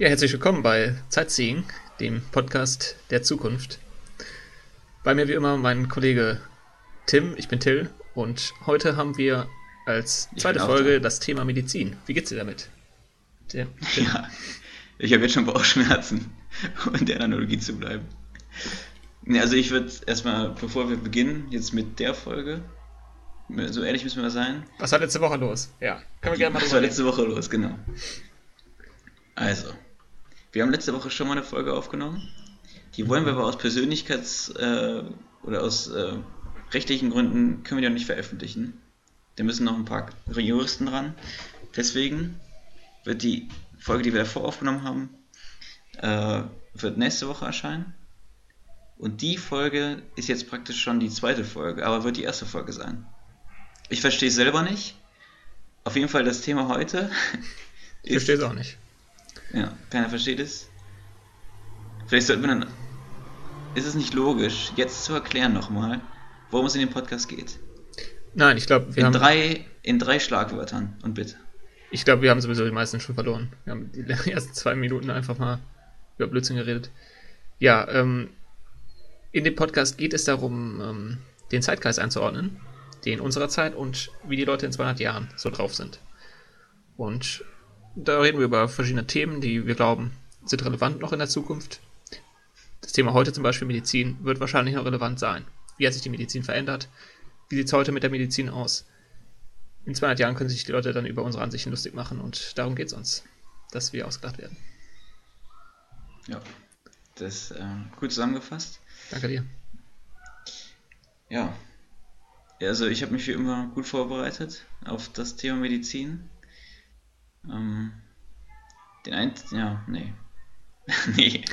Ja, herzlich willkommen bei Zeitseeing, dem Podcast der Zukunft. Bei mir wie immer mein Kollege Tim, ich bin Till und heute haben wir als zweite Folge da. das Thema Medizin. Wie geht's dir damit? Der, ja, ich habe jetzt schon Bauchschmerzen, um in der Analogie zu bleiben. Also ich würde erstmal, bevor wir beginnen, jetzt mit der Folge, so ehrlich müssen wir sein. Was war letzte Woche los? Ja, können wir gerne mal Was war letzte Woche los, genau. Also, wir haben letzte Woche schon mal eine Folge aufgenommen. Die wollen wir aber aus Persönlichkeits- äh, oder aus äh, rechtlichen Gründen können wir die noch nicht veröffentlichen. Da müssen noch ein paar Juristen dran. Deswegen wird die Folge, die wir davor aufgenommen haben, äh, wird nächste Woche erscheinen. Und die Folge ist jetzt praktisch schon die zweite Folge, aber wird die erste Folge sein. Ich verstehe es selber nicht. Auf jeden Fall das Thema heute. Ich verstehe es auch nicht. Ja, keiner versteht es. Vielleicht sollten wir dann. Ist es nicht logisch, jetzt zu erklären nochmal, worum es in dem Podcast geht? Nein, ich glaube, wir in haben. Drei, in drei Schlagwörtern und bitte. Ich glaube, wir haben sowieso die meisten schon verloren. Wir haben die ersten zwei Minuten einfach mal über Blödsinn geredet. Ja, ähm, in dem Podcast geht es darum, ähm, den Zeitgeist einzuordnen, den unserer Zeit und wie die Leute in 200 Jahren so drauf sind. Und da reden wir über verschiedene Themen, die wir glauben, sind relevant noch in der Zukunft. Das Thema heute zum Beispiel Medizin wird wahrscheinlich noch relevant sein. Wie hat sich die Medizin verändert? Wie sieht es heute mit der Medizin aus? In 200 Jahren können sich die Leute dann über unsere Ansichten lustig machen und darum geht es uns, dass wir ausgedacht werden. Ja, das ist äh, gut zusammengefasst. Danke dir. Ja, also ich habe mich wie immer gut vorbereitet auf das Thema Medizin. Ähm, den einen, ja, nee. nee.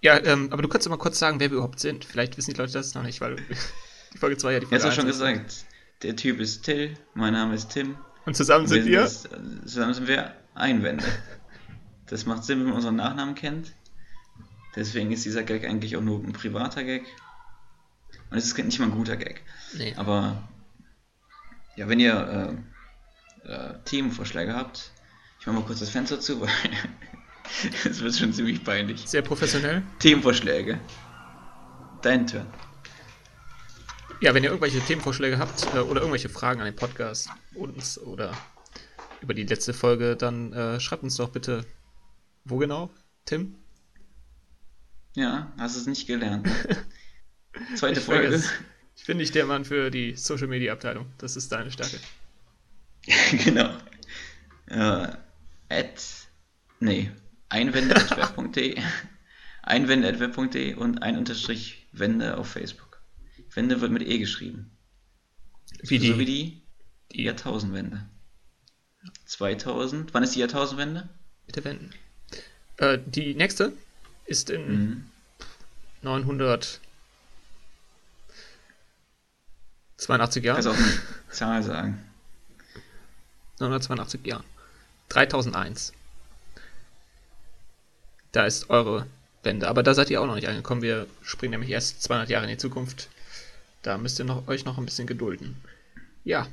Ja, ähm, aber du kannst mal kurz sagen, wer wir überhaupt sind. Vielleicht wissen die Leute das noch nicht, weil die Folge 2 ja die Folge Ja, hast du schon gesagt. Der Typ ist Till, mein Name ist Tim. Und zusammen sind wir? Sind das, zusammen sind wir Einwände. Das macht Sinn, wenn man unseren Nachnamen kennt. Deswegen ist dieser Gag eigentlich auch nur ein privater Gag. Und es ist nicht mal ein guter Gag. Nee. Aber ja, wenn ihr äh, äh, Themenvorschläge habt, ich mache mal kurz das Fenster zu, weil es wird schon ziemlich peinlich. Sehr professionell. Themenvorschläge. Dein Turn. Ja, wenn ihr irgendwelche Themenvorschläge habt äh, oder irgendwelche Fragen an den Podcast uns oder über die letzte Folge, dann äh, schreibt uns doch bitte. Wo genau, Tim? Ja, hast es nicht gelernt. Zweite ich Folge. Vergesse. Ich bin nicht der Mann für die Social Media Abteilung. Das ist deine Stärke. genau. Äh, at, nee, einwände.web.de einwände.web.de und ein Unterstrich Wende auf Facebook. Wende wird mit E geschrieben. Wie die? So wie die, die Jahrtausendwende. 2000, wann ist die Jahrtausendwende? Bitte wenden. Äh, die nächste ist in mhm. 982 Jahren. Kannst auch eine Zahl sagen. 982 Jahren. 3001. Da ist eure Wende. Aber da seid ihr auch noch nicht angekommen. Wir springen nämlich erst 200 Jahre in die Zukunft. Da müsst ihr noch, euch noch ein bisschen gedulden. Ja.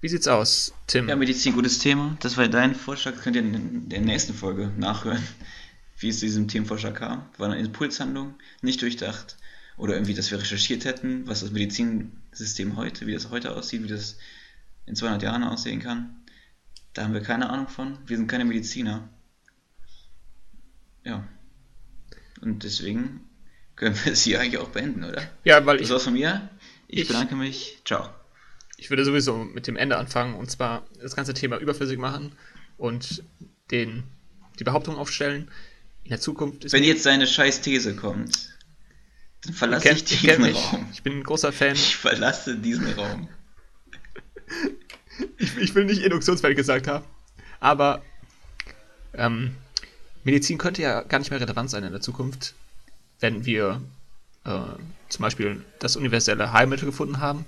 Wie sieht's aus, Tim? Ja, Medizin, gutes Thema. Das war dein Vorschlag. Könnt ihr in der nächsten Folge nachhören, wie es zu diesem Themenvorschlag kam. War eine Impulshandlung, nicht durchdacht. Oder irgendwie, dass wir recherchiert hätten, was das Medizinsystem heute, wie das heute aussieht, wie das in 200 Jahren aussehen kann. Da haben wir keine Ahnung von. Wir sind keine Mediziner. Ja. Und deswegen können wir es hier eigentlich auch beenden, oder? Ja, weil ich. Das war's von mir. Ich, ich bedanke mich. Ciao. Ich würde sowieso mit dem Ende anfangen und zwar das ganze Thema überflüssig machen und den, die Behauptung aufstellen, in der Zukunft ist. Wenn jetzt seine scheiß These kommt, dann verlasse ich diesen Raum. Ich bin ein großer Fan. Ich verlasse diesen Raum. ich, ich, will nicht induktionsfähig gesagt haben. Aber ähm, Medizin könnte ja gar nicht mehr relevant sein in der Zukunft, wenn wir äh, zum Beispiel das universelle Heilmittel gefunden haben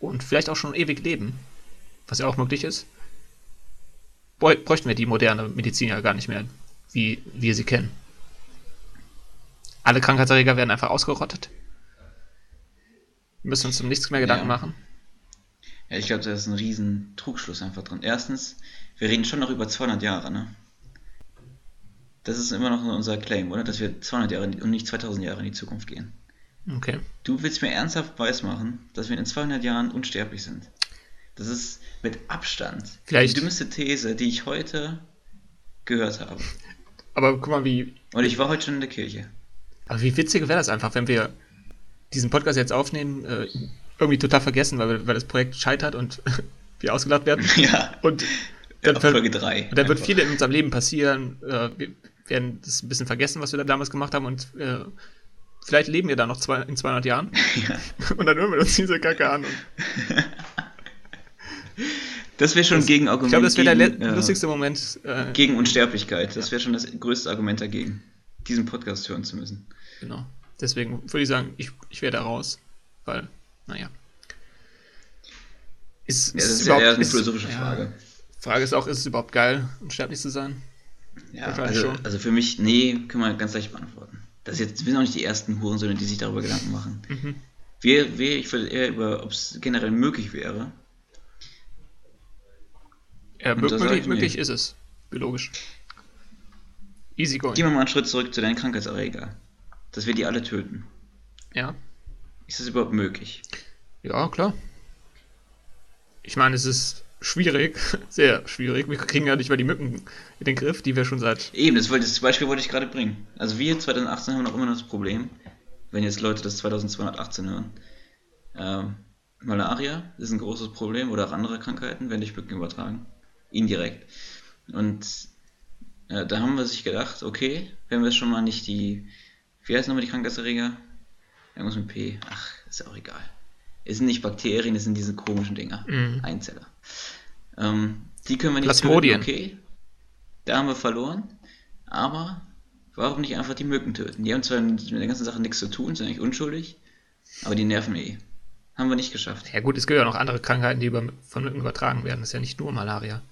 und vielleicht auch schon ewig leben, was ja auch möglich ist. Bräuchten wir die moderne Medizin ja gar nicht mehr, wie wir sie kennen. Alle Krankheitserreger werden einfach ausgerottet. Wir müssen uns um nichts mehr Gedanken ja. machen. Ja, ich glaube, da ist ein riesen Trugschluss einfach drin. Erstens, wir reden schon noch über 200 Jahre, ne? Das ist immer noch unser Claim, oder? Dass wir 200 Jahre und nicht 2000 Jahre in die Zukunft gehen. Okay. Du willst mir ernsthaft weismachen, dass wir in 200 Jahren unsterblich sind. Das ist mit Abstand Vielleicht- die dümmste These, die ich heute gehört habe. Aber guck mal, wie, Und ich war heute schon in der Kirche. aber wie witzig wäre das einfach, wenn wir diesen Podcast jetzt aufnehmen, äh, irgendwie total vergessen, weil, weil das Projekt scheitert und wir ausgelacht werden. Ja, Und dann, ver- Folge 3. und dann wird viel in unserem Leben passieren. Äh, wir werden das ein bisschen vergessen, was wir da damals gemacht haben und äh, vielleicht leben wir da noch zwei, in 200 Jahren. Ja. Und dann hören wir uns diese Kacke an. Das wäre schon ein Gegenargument ich glaube, das wäre der äh, lustigste Moment. Äh, gegen Unsterblichkeit. Das wäre schon das größte Argument dagegen, diesen Podcast hören zu müssen. Genau. Deswegen würde ich sagen, ich, ich wäre da raus. Weil, naja. Ist, Ja, das ist ja eher eine philosophische ja, Frage. Frage ist auch, ist es überhaupt geil, unsterblich zu sein? Ja, also, schon. also für mich, nee, können wir ganz leicht beantworten. Das ist jetzt, wir sind auch nicht die ersten Hurensöhne, die sich darüber Gedanken machen. Mhm. Wir, wir, ich würde eher über, ob es generell möglich wäre. Ja, möglich, ich möglich ist es. Biologisch. Easy going. Gehen wir mal einen Schritt zurück zu deinen Krankheitserreger. Dass wir die alle töten. Ja. Ist das überhaupt möglich? Ja, klar. Ich meine, es ist schwierig, sehr schwierig. Wir kriegen ja nicht mal die Mücken in den Griff, die wir schon seit. Eben, das, wollte, das Beispiel wollte ich gerade bringen. Also wir 2018 haben noch immer noch das Problem, wenn jetzt Leute das 2218 hören. Ähm, Malaria ist ein großes Problem oder auch andere Krankheiten werden durch Mücken übertragen. Indirekt. Und äh, da haben wir sich gedacht, okay, wenn wir schon mal nicht die, wie heißen nochmal die Krankheitserreger? Irgendwas mit P. Ach, ist auch egal. Es sind nicht Bakterien, es sind diese komischen Dinger. Mhm. Einzeller. Ähm, die können wir nicht Plasmodien. töten, okay. Da haben wir verloren. Aber warum nicht einfach die Mücken töten? Die haben zwar mit der ganzen Sache nichts zu tun, sind eigentlich unschuldig, aber die nerven eh. Haben wir nicht geschafft. Ja, gut, es gibt ja noch andere Krankheiten, die über, von Mücken übertragen werden. Das ist ja nicht nur Malaria.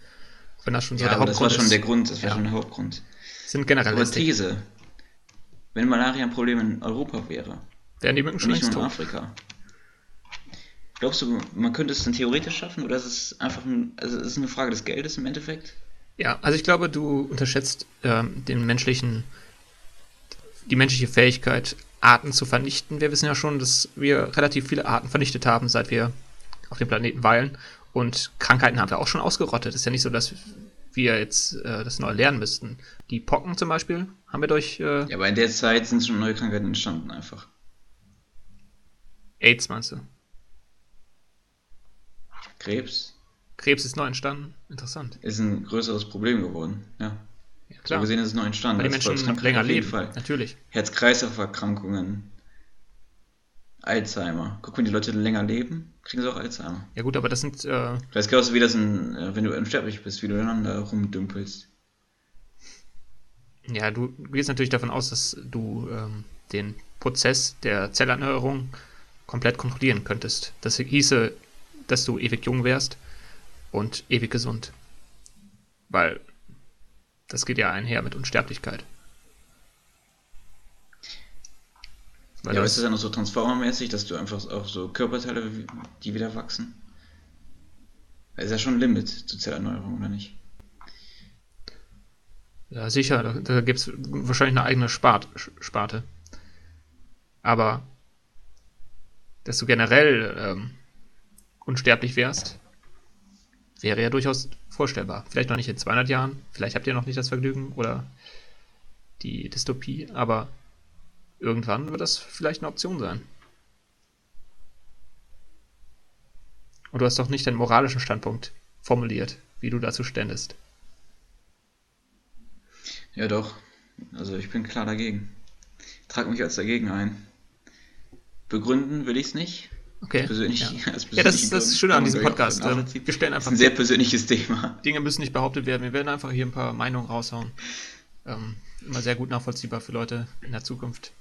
Wenn das schon so Ja, der aber das war Hauptgrund schon ist. der Grund, das war Ja. schon der Hauptgrund. Sind generell Aber. These, wenn Malaria ein Problem in Europa wäre, Werden die Mücken schon nicht längst tot. Afrika, glaubst du, man könnte es dann theoretisch schaffen oder ist es einfach ein, also ist es eine Frage des Geldes im Endeffekt? Ja, also ich glaube, du unterschätzt ähm, den menschlichen, die menschliche Fähigkeit, Arten zu vernichten. Wir wissen ja schon, dass wir relativ viele Arten vernichtet haben, seit wir auf dem Planeten weilen. Und Krankheiten haben wir auch schon ausgerottet. ist ja nicht so, dass wir jetzt äh, das neu lernen müssten. Die Pocken zum Beispiel haben wir durch äh, Ja, aber in der Zeit sind schon neue Krankheiten entstanden einfach. AIDS, meinst du? Krebs Krebs ist neu entstanden. Interessant. ist ein größeres Problem geworden, ja. Ja, So klar. gesehen ist es neu entstanden. Weil die Menschen länger auf jeden leben. Fall. Natürlich. Herz-Kreislauf-Erkrankungen, Alzheimer. Guck, wenn die Leute länger leben, kriegen sie auch Alzheimer. Ja gut, aber das sind äh, Das ist genauso wie das, in, äh, wenn du unsterblich bist, wie du dann da rumdümpelst. Ja, du gehst natürlich davon aus, dass du ähm, den Prozess der Zellerneuerung komplett kontrollieren könntest. Das hieße, dass du ewig jung wärst und ewig gesund. Weil das geht ja einher mit Unsterblichkeit. Weil ja, aber ist das dann auch so Transformer-mäßig, dass du einfach auch so Körperteile, die wieder wachsen? Das ist ja schon ein Limit zur Zellerneuerung, oder nicht? ja, sicher, da, da gibt es wahrscheinlich eine eigene Spart, Sparte. Aber dass du generell ähm, unsterblich wärst, wäre ja durchaus vorstellbar. Vielleicht noch nicht in 200 Jahren, vielleicht habt ihr noch nicht das Vergnügen oder die Dystopie, aber irgendwann wird das vielleicht eine Option sein. Und du hast doch nicht deinen moralischen Standpunkt formuliert, wie du dazu ständest. Ja, doch. Also ich bin klar dagegen. Trag mich als dagegen ein. Begründen will ich es nicht. Okay. Persönlich, ja. Ja, das ist das Schöne an diesem Podcast. nachvollziehen. Wir stellen Das ist einfach ein sehr persönliches Thema. Dinge müssen nicht behauptet werden. Wir werden einfach hier ein paar Meinungen raushauen. Ähm, immer sehr gut nachvollziehbar für Leute in der Zukunft.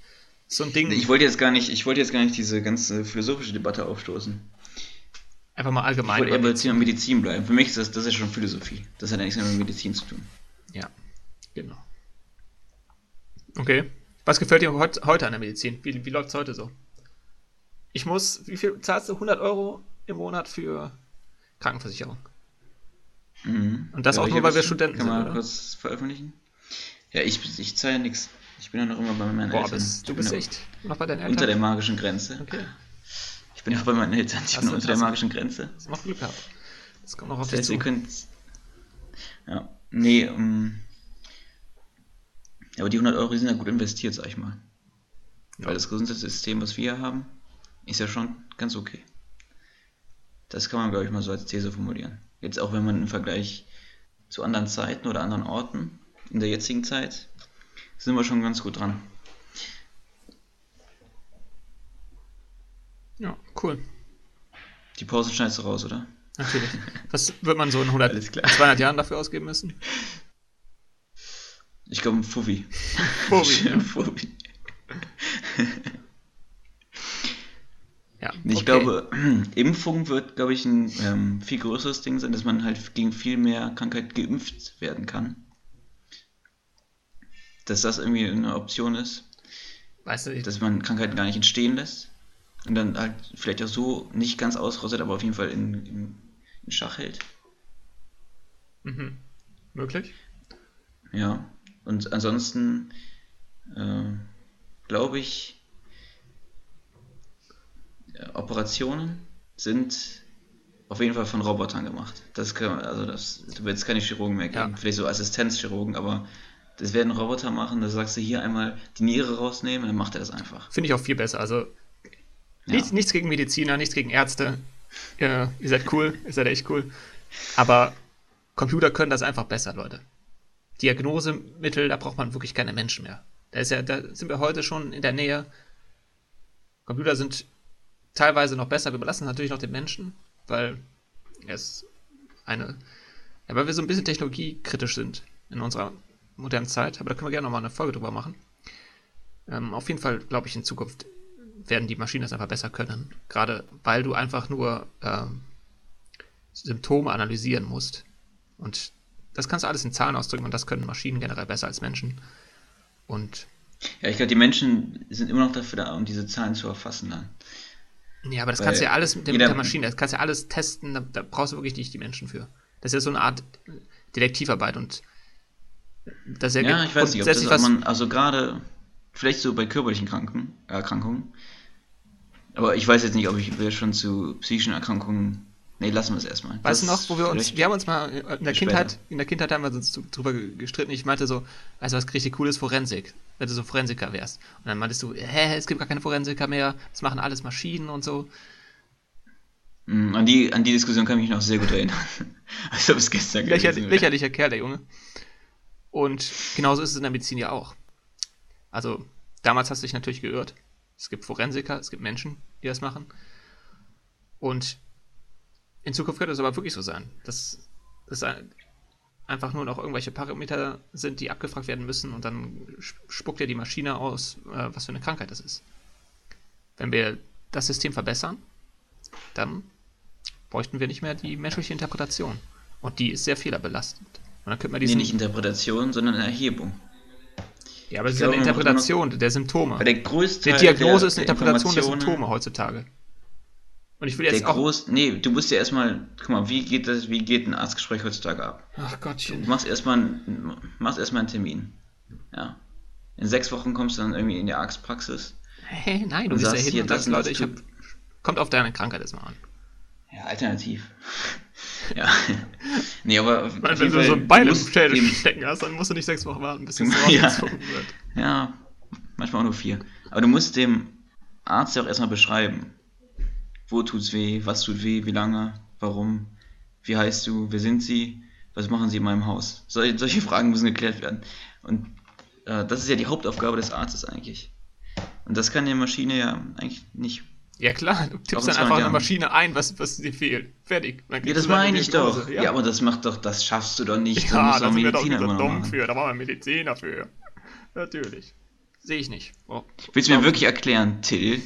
So ein Ding, Ich wollte jetzt gar nicht, ich wollte jetzt gar nicht diese ganze philosophische Debatte aufstoßen. einfach mal Ich allgemein. wollte eher bei Thema Medizin bleiben. Für mich ist das, das ist schon Philosophie. Das hat ja nichts mehr mit Medizin zu tun. Ja, genau. Okay. Was gefällt dir heut, heute an der Medizin? Wie, wie läuft es heute so? Ich muss, wie viel zahlst du? 100 Euro im Monat für Krankenversicherung. Mhm. Und das auch ich nur, weil wir das- Studenten Kann sind, man oder? kurz veröffentlichen? Ja, ich, ich zahle ja nichts. Ich bin ja noch immer bei meinen Boah, Eltern. bist, du bist ja echt noch bei deinen Eltern. Unter der magischen Grenze. Okay, Ich bin noch bei meinen Eltern. Ich Hast bin du- unter der du- magischen Grenze. hast du noch Glück gehabt. Das kommt noch auf Das heißt, zu. ihr könnt. Ja. Nee, ähm. Aber die 100 Euro die sind ja gut investiert, sag ich mal. Ja. Weil das Gesundheitssystem, was wir haben, ist ja schon ganz okay. Das kann man, glaube ich, mal so als These formulieren. Jetzt auch, wenn man im Vergleich zu anderen Zeiten oder anderen Orten in der jetzigen Zeit, sind wir schon ganz gut dran. Ja, cool. Die Pause schneidest du raus, oder? Natürlich. Was wird man so in 100, Alles klar. 200 Jahren dafür ausgeben müssen? Ich glaube, ein Fuffi. Fuffi. Fuffi. Ja, Ich okay. glaube, Impfung wird, glaube ich, ein ähm, viel größeres Ding sein, dass man halt gegen viel mehr Krankheit geimpft werden kann. Dass das irgendwie eine Option ist, Weißt du, ich, dass man Krankheiten gar nicht entstehen lässt. Und dann halt vielleicht auch so nicht ganz ausrottet, aber auf jeden Fall in, in, in Schach hält. mhm. Möglich? Ja. Und ansonsten äh, glaube ich, Operationen sind auf jeden Fall von Robotern gemacht. Das kann, also das da wird es keine Chirurgen mehr geben. Ja. Vielleicht so Assistenzchirurgen, aber das werden Roboter machen. Da sagst du hier einmal die Niere rausnehmen, dann macht er das einfach. Finde ich auch viel besser. Also, Ja. nichts, nichts gegen Mediziner, nichts gegen Ärzte. Ihr, ihr seid cool, ihr seid echt cool. Aber Computer können das einfach besser, Leute. Diagnosemittel, da braucht man wirklich keine Menschen mehr. Da, ist ja, da sind wir heute schon in der Nähe. Computer sind teilweise noch besser. Wir belassen natürlich noch den Menschen, weil es eine, ja, weil wir so ein bisschen technologiekritisch sind in unserer modernen Zeit. Aber da können wir gerne nochmal eine Folge drüber machen. Ähm, auf jeden Fall glaube ich, in Zukunft werden die Maschinen das einfach besser können. Gerade weil du einfach nur ähm, Symptome analysieren musst. Und das kannst du alles in Zahlen ausdrücken und das können Maschinen generell besser als Menschen. Und Ja, ich glaube, die Menschen sind immer noch dafür da, um diese Zahlen zu erfassen dann. Ja, aber das Weil kannst du ja alles mit, der- mit der Maschine, das kannst du ja alles testen, da, da brauchst du wirklich nicht die Menschen für. Das ist ja so eine Art Detektivarbeit und das ist ja, Ja, ich weiß nicht, ob das ob man, also gerade, vielleicht so bei körperlichen Kranken, Erkrankungen, aber ich weiß jetzt nicht, ob ich schon zu psychischen Erkrankungen, nee, lassen wir es erstmal. Weißt du Das noch, wo wir uns, wir haben uns mal in der Später. Kindheit, in der Kindheit haben wir uns drüber ge- gestritten. Ich meinte so, weißt du, was richtig cool ist? Forensik. Wenn du so Forensiker wärst. Und dann meintest du, hä, es gibt gar keine Forensiker mehr, das machen alles Maschinen und so. Mm, An die, an die Diskussion kann ich mich noch sehr gut erinnern. Als ob es gestern Lächer, lächerlicher Kerl, der Junge. Und genauso ist es in der Medizin ja auch. Also, damals hast du dich natürlich geirrt. Es gibt Forensiker, es gibt Menschen, die das machen. Und in Zukunft könnte es aber wirklich so sein, dass es ein- einfach nur noch irgendwelche Parameter sind, die abgefragt werden müssen und dann sp- spuckt ja die Maschine aus, äh, was für eine Krankheit das ist. Wenn wir das System verbessern, dann bräuchten wir nicht mehr die menschliche Interpretation. Und die ist sehr fehlerbelastet. Und dann könnte man Nee, diesen. nicht Interpretation, sondern Erhebung. ja, aber es ist eine glaube, immer Interpretation der Symptome. Der größte Teil Diagnose der, ist eine der Interpretation der Symptome heutzutage. Und ich will Der jetzt auch. groß, nee, du musst ja erstmal, guck mal, wie geht das, wie geht ein Arztgespräch heutzutage ab? Ach Du Gottchen. machst erstmal einen, machst erstmal einen Termin. Ja. In sechs Wochen kommst du dann irgendwie in die Arztpraxis. Hey, nein, du sagst hin hier, und sagst, Leute, ich hab. Kommt auf deine Krankheit erstmal an. Ja, alternativ. ja. nee, aber. jeden wenn du so ein Bein im Schädel stecken hast, dann musst du nicht sechs Wochen warten, bis es Ja. wird. Ja, manchmal auch nur vier. Aber du musst dem Arzt ja auch erstmal beschreiben, wo tut's weh, was tut weh, wie lange, warum, wie heißt du, wer sind sie, was machen sie in meinem Haus. Sol solche Fragen müssen geklärt werden. Und äh, das ist ja die Hauptaufgabe des Arztes eigentlich. Und das kann die Maschine ja eigentlich nicht. Ja klar, du tippst dann einfach eine Jahren. Maschine ein, was, was dir fehlt. Fertig. Ja, das meine ich doch. Ja, Ja. aber das macht doch, das schaffst du doch nicht. ja da sind wir doch Mediziner wieder dumm für. Da brauchen wir Mediziner für. Natürlich. Sehe ich nicht. Oh. Willst du mir wirklich erklären, Till,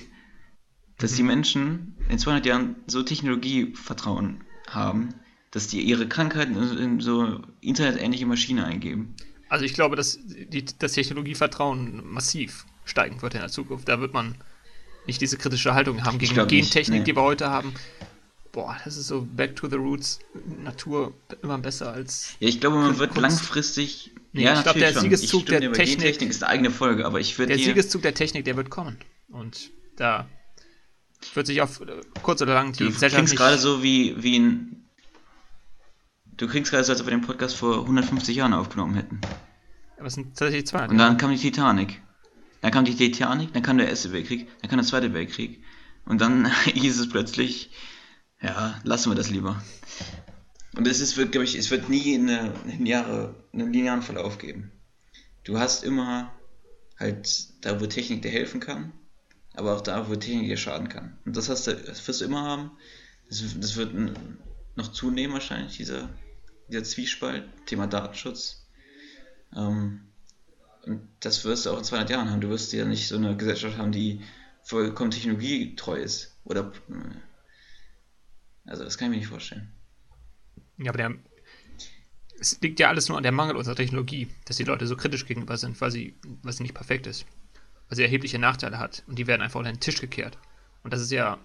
dass die Menschen in 200 Jahren so Technologievertrauen haben, dass die ihre Krankheiten in, so internetähnliche Maschine eingeben? Also ich glaube, dass die, das Technologievertrauen massiv steigen wird in der Zukunft. Da wird man nicht diese kritische Haltung haben gegen nicht, Gentechnik, nee. die wir heute haben. Boah, das ist so back to the roots. Natur immer besser als. Ja, ich glaube, man wird Kunst. langfristig Nee, ja, ich glaube, der schon. Siegeszug der Technik, Gentechnik ist eine eigene Folge, aber ich würde der. Siegeszug der Technik, der wird kommen. Und da wird sich auf kurz oder lang die Du klingst gerade so wie, wie ein... Du klingst gerade so, als ob wir den Podcast vor 150 Jahren aufgenommen hätten. Aber es sind tatsächlich zwei. Und dann kam die Titanic. Dann kam die Titanic, dann kam der Erste Weltkrieg, dann kam der Zweite Weltkrieg. Und dann hieß es plötzlich, ja, lassen wir das lieber. Und es ist, glaube ich, es wird nie eine, eine Jahre, einen linearen Verlauf geben. Du hast immer halt da, wo Technik dir helfen kann, aber auch da, wo Technik dir schaden kann. Und das, hast du, das wirst du immer haben. Das, das wird noch zunehmen wahrscheinlich, dieser, dieser Zwiespalt, Thema Datenschutz. Ähm, und das wirst du auch in 200 Jahren haben. Du wirst ja nicht so eine Gesellschaft haben, die vollkommen technologietreu ist. Oder. äh, Also, das kann ich mir nicht vorstellen. Ja, aber der, es liegt ja alles nur an der Mangel unserer Technologie, dass die Leute so kritisch gegenüber sind, weil sie, weil sie nicht perfekt ist. Sie erhebliche Nachteile hat. Und die werden einfach unter den Tisch gekehrt. Und das ist ja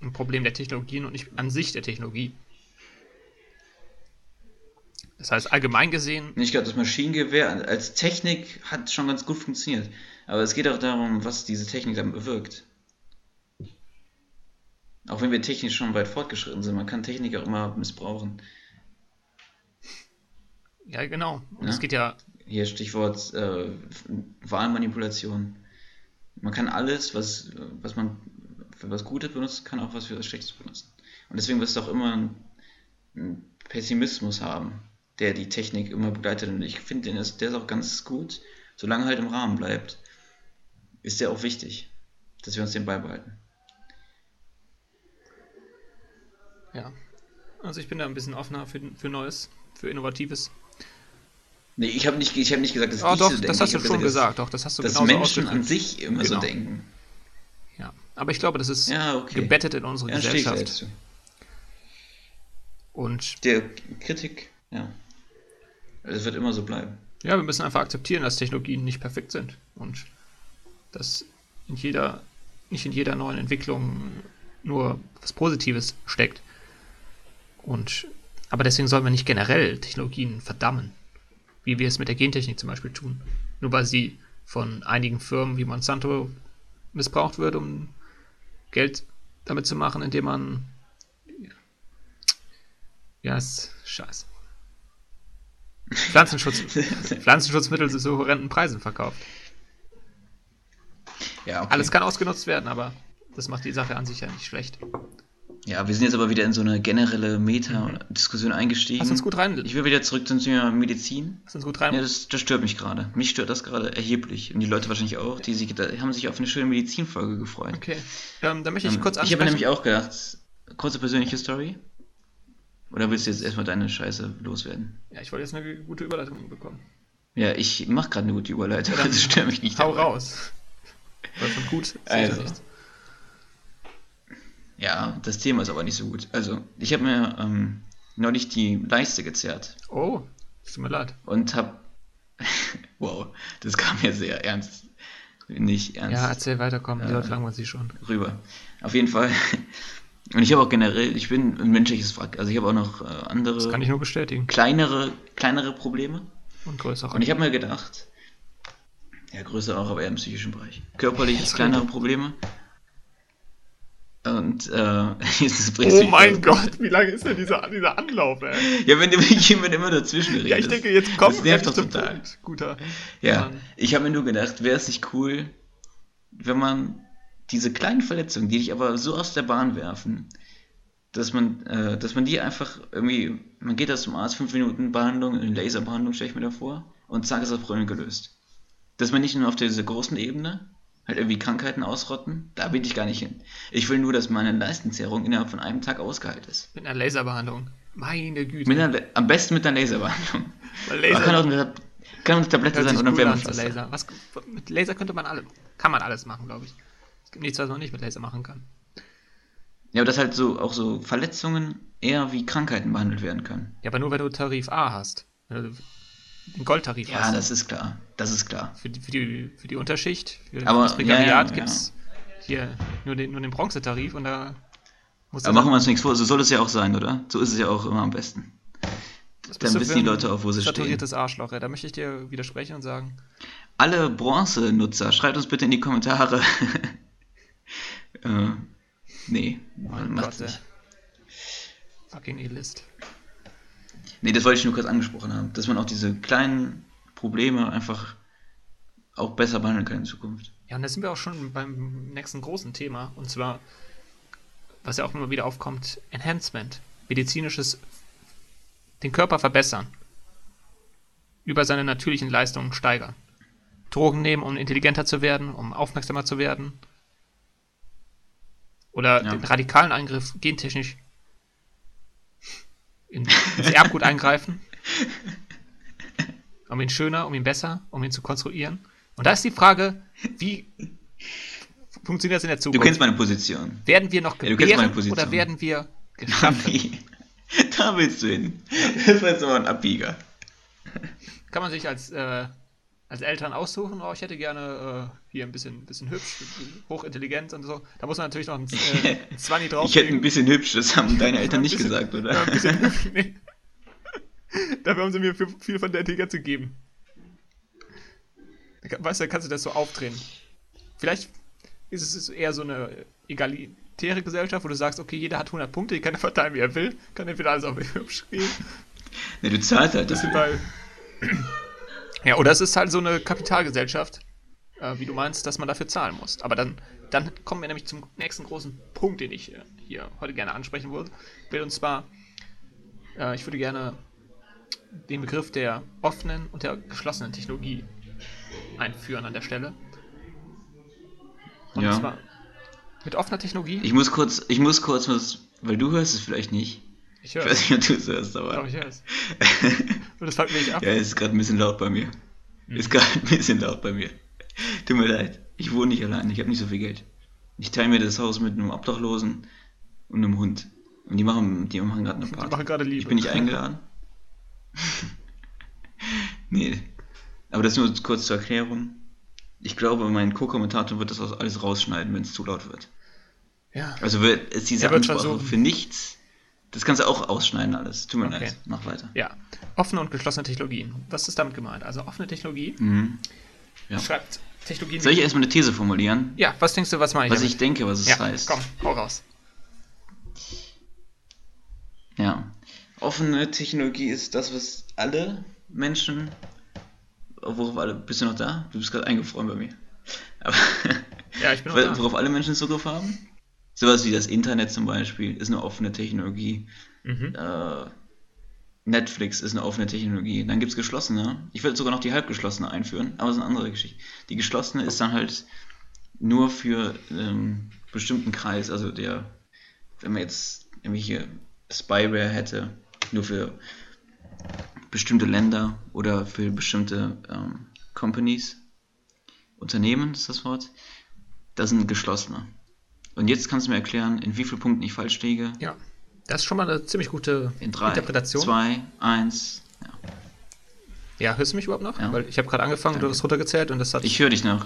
ein Problem der Technologien und nicht an sich der Technologie. Das heißt, allgemein gesehen, Ich glaube, das Maschinengewehr als Technik hat schon ganz gut funktioniert. Aber es geht auch darum, was diese Technik dann bewirkt. Auch wenn wir technisch schon weit fortgeschritten sind, man kann Technik auch immer missbrauchen. ja genau. Und Ja. es geht ja, Hier Stichwort äh, Wahlmanipulation. Man kann alles, was, was man für was Gutes benutzen kann, auch was für was Schlechtes benutzen. Und deswegen wirst du auch immer einen, Pessimismus haben, der die Technik immer begleitet. Und ich finde, der ist auch ganz gut. Solange halt im Rahmen bleibt, ist der auch wichtig, dass wir uns den beibehalten. ja. Also ich bin da ein bisschen offener für, für Neues, für Innovatives. Nee, ich habe nicht, ich hab nicht gesagt, dass Oh, ich doch, so denke. das hast du schon dass- gesagt, doch, das hast du Dass Menschen an sich immer so Genau. denken. Ja, aber ich glaube, das ist Ja, okay. gebettet in unsere Ja, Gesellschaft. Und Der Kritik, ja. Es wird immer so bleiben. ja, wir müssen einfach akzeptieren, dass Technologien nicht perfekt sind und dass in jeder, nicht in jeder neuen Entwicklung nur was Positives steckt. Und aber deswegen sollen wir nicht generell Technologien verdammen, wie wir es mit der Gentechnik zum Beispiel tun. Nur weil sie von einigen Firmen wie Monsanto missbraucht wird, um Geld damit zu machen, indem man ja, ist scheiße. Pflanzenschutz, Pflanzenschutzmittel zu so horrenden Preisen verkauft. Ja, okay. Alles kann ausgenutzt werden, aber das macht die Sache an sich ja nicht schlecht. Ja, wir sind jetzt aber wieder in so eine generelle Meta-Diskussion eingestiegen. Lass uns gut rein, Ich will wieder zurück zum Thema Medizin. lass uns gut rein. Ja, das, das stört mich gerade. Mich stört das gerade erheblich. Und die Leute wahrscheinlich auch. Die, sich, haben sich auf eine schöne Medizinfolge gefreut. okay, ähm, da möchte ich Ähm, kurz ich ansprechen. habe nämlich auch gedacht, kurze persönliche Story. Oder willst du jetzt erstmal deine Scheiße loswerden? ja, ich wollte jetzt eine gute Überleitung bekommen. Ja, ich mache gerade eine gute Überleitung. Das stört mich nicht. Hau dabei. raus. Weil von gut ich Also. nichts. Ja, das Thema ist aber nicht so gut. Also, ich habe mir ähm, neulich die Leiste gezerrt. Oh, es tut mir leid. und hab. wow, das kam mir sehr ernst. Nicht ernst Ja, erzähl weiter, komm, die Ja. Leute langweilen sich schon. rüber. Auf jeden Fall. Und ich habe auch generell, ich bin ein menschliches Wrack. Also ich habe auch noch äh, Das andere kann ich nur bestätigen. kleinere, kleinere Probleme. Und größere. Und ich habe mir gedacht, ja, größer auch, aber eher im psychischen Bereich. Körperlich kleinere. Probleme. Und äh, jetzt oh mein Gott, wie lange ist denn dieser, dieser Anlauf, ey? Ja, wenn du jemand immer dazwischen redest. Ja, ich denke, jetzt kommt Das nervt doch zum total. Punkt. Guter. Ja, Mann. ich habe mir nur gedacht, wäre es nicht cool, wenn man diese kleinen Verletzungen, die dich aber so aus der Bahn werfen, dass man, äh, dass man die einfach irgendwie, man geht da zum Arzt, fünf Minuten Behandlung, eine Laserbehandlung stelle ich mir da vor, und zack ist das Problem gelöst. Dass man nicht nur auf dieser großen Ebene halt irgendwie Krankheiten ausrotten, da bin ich gar nicht hin. Ich will nur, dass meine Leistenzerrung innerhalb von einem Tag ausgeheilt ist. Mit einer Laserbehandlung. Meine Güte. Einer, am besten mit einer Laserbehandlung. Weil Aber Kann auch Laser eine, kann auch eine Tablette sein oder ein Wärmepflaster. Laser. Was, mit Laser könnte man alle, kann man alles machen, glaube ich. Es gibt nichts, was man nicht mit Laser machen kann. Ja, aber dass halt so auch so Verletzungen eher wie Krankheiten behandelt werden können. Ja, aber nur wenn du Tarif A hast. Wenn du den Goldtarif Ja, hast. das ist klar. Das ist klar. Für die, für die, für die Unterschicht, für Aber- das Prekariat ja, ja, gibt es hier nur den, nur den Bronzetarif und da muss Aber machen wir uns nichts vor, so soll es ja auch sein, oder? So ist es ja auch immer am besten. Dann wissen die Leute auch, wo sie stehen. Saturiertes Arschloch, ey. Da möchte ich dir widersprechen und sagen, Alle Bronze-Nutzer, schreibt uns bitte in die Kommentare. äh, nee, mein macht's Gott, nicht. Fucking Elist. Nee, das wollte ich nur kurz angesprochen haben, dass man auch diese kleinen Probleme einfach auch besser behandeln kann in Zukunft. Ja, und da sind wir auch schon beim nächsten großen Thema. Und zwar, was ja auch immer wieder aufkommt, Enhancement. Medizinisches den Körper verbessern. Über seine natürlichen Leistungen steigern. Drogen nehmen, um intelligenter zu werden, um aufmerksamer zu werden. Oder Ja. den radikalen Eingriff gentechnisch ins Erbgut eingreifen. Um ihn schöner, um ihn besser, um ihn zu konstruieren. Und da ist die Frage, wie funktioniert das in der Du Zukunft? kennst meine Position. werden wir noch Ja, du gebären Position. oder werden wir geschaffen? Da willst du hin. Das war aber ein Abbieger. Kann man sich als, äh, als Eltern aussuchen, oh, ich hätte gerne äh, hier ein bisschen, bisschen hübsch, hochintelligent und so. Da muss man natürlich noch ein, äh, ein Zwanni drauf. Ich hätte ein bisschen hübsch, das haben deine Eltern nicht gesagt, oder? Ja, ein bisschen hübsch, nee. Dafür haben sie mir viel, von der Intelligenz gegeben. Weißt du, kannst du das so aufdrehen. Vielleicht ist es eher so eine egalitäre Gesellschaft, wo du sagst, okay, jeder hat 100 Punkte, die kann er verteilen, wie er will. Kann entweder alles auf hübsch gehen. Ne, du zahlst halt Das dafür. bei. Ja, oder es ist halt so eine Kapitalgesellschaft, äh, wie du meinst, dass man dafür zahlen muss. Aber dann, dann kommen wir nämlich zum nächsten großen Punkt, den ich äh, hier heute gerne ansprechen würde. will. Und zwar, äh, ich würde gerne den Begriff der offenen und der geschlossenen Technologie einführen an der Stelle. Und Ja. zwar mit offener Technologie. Ich muss kurz, ich muss kurz was, weil du hörst es vielleicht nicht. Ich Ich weiß nicht, ob du es hörst, aber. ich höre es. Und das fuckt mich ab. ja, es ist gerade ein bisschen laut bei mir. Ist gerade ein bisschen laut bei mir. Tut mir leid. Ich wohne nicht allein, ich habe nicht so viel Geld. Ich teile mir das Haus mit einem Obdachlosen und einem Hund. Und die machen, die machen gerade eine Die Party. machen gerade Liebe. Ich bin nicht eingeladen. nee. Aber das nur kurz zur Erklärung. Ich glaube, mein Co-Kommentator wird das alles rausschneiden, wenn es zu laut wird. Ja. Also wird ist diese Ansprache für nichts. Das kannst du auch ausschneiden alles. Tut mir Okay. leid. Mach weiter. Ja, offene und geschlossene Technologien. Was ist damit gemeint? Also offene Technologie Mhm. Ja. schreibt Technologien. Soll ich erstmal eine These formulieren? ja, was denkst du, was meine ich? Was damit? ich denke, was es ja, heißt. komm, hau raus. Ja. Offene Technologie ist das, was alle Menschen. Worauf alle. Bist du noch da? Du bist gerade eingefroren bei mir. Aber Ja, ich bin noch da. worauf alle Menschen Zugriff haben? Sowas wie das Internet zum Beispiel ist eine offene Technologie. Mhm. Äh, Netflix ist eine offene Technologie. Dann gibt es geschlossene. Ich würde sogar noch die halbgeschlossene einführen, aber das ist eine andere Geschichte. Die geschlossene ist dann halt nur für ähm, bestimmten Kreis, also der, wenn man jetzt irgendwelche Spyware hätte, nur für bestimmte Länder oder für bestimmte ähm, Companies, Unternehmen ist das Wort, das sind geschlossene. Und jetzt kannst du mir erklären, in wie vielen Punkten ich falsch liege. Ja, das ist schon mal eine ziemlich gute In 3, Interpretation. 2, 1. Ja. Ja, hörst du mich überhaupt noch? Ja. Weil ich habe gerade angefangen, du Danke. hast runtergezählt und das hat Ich höre dich noch.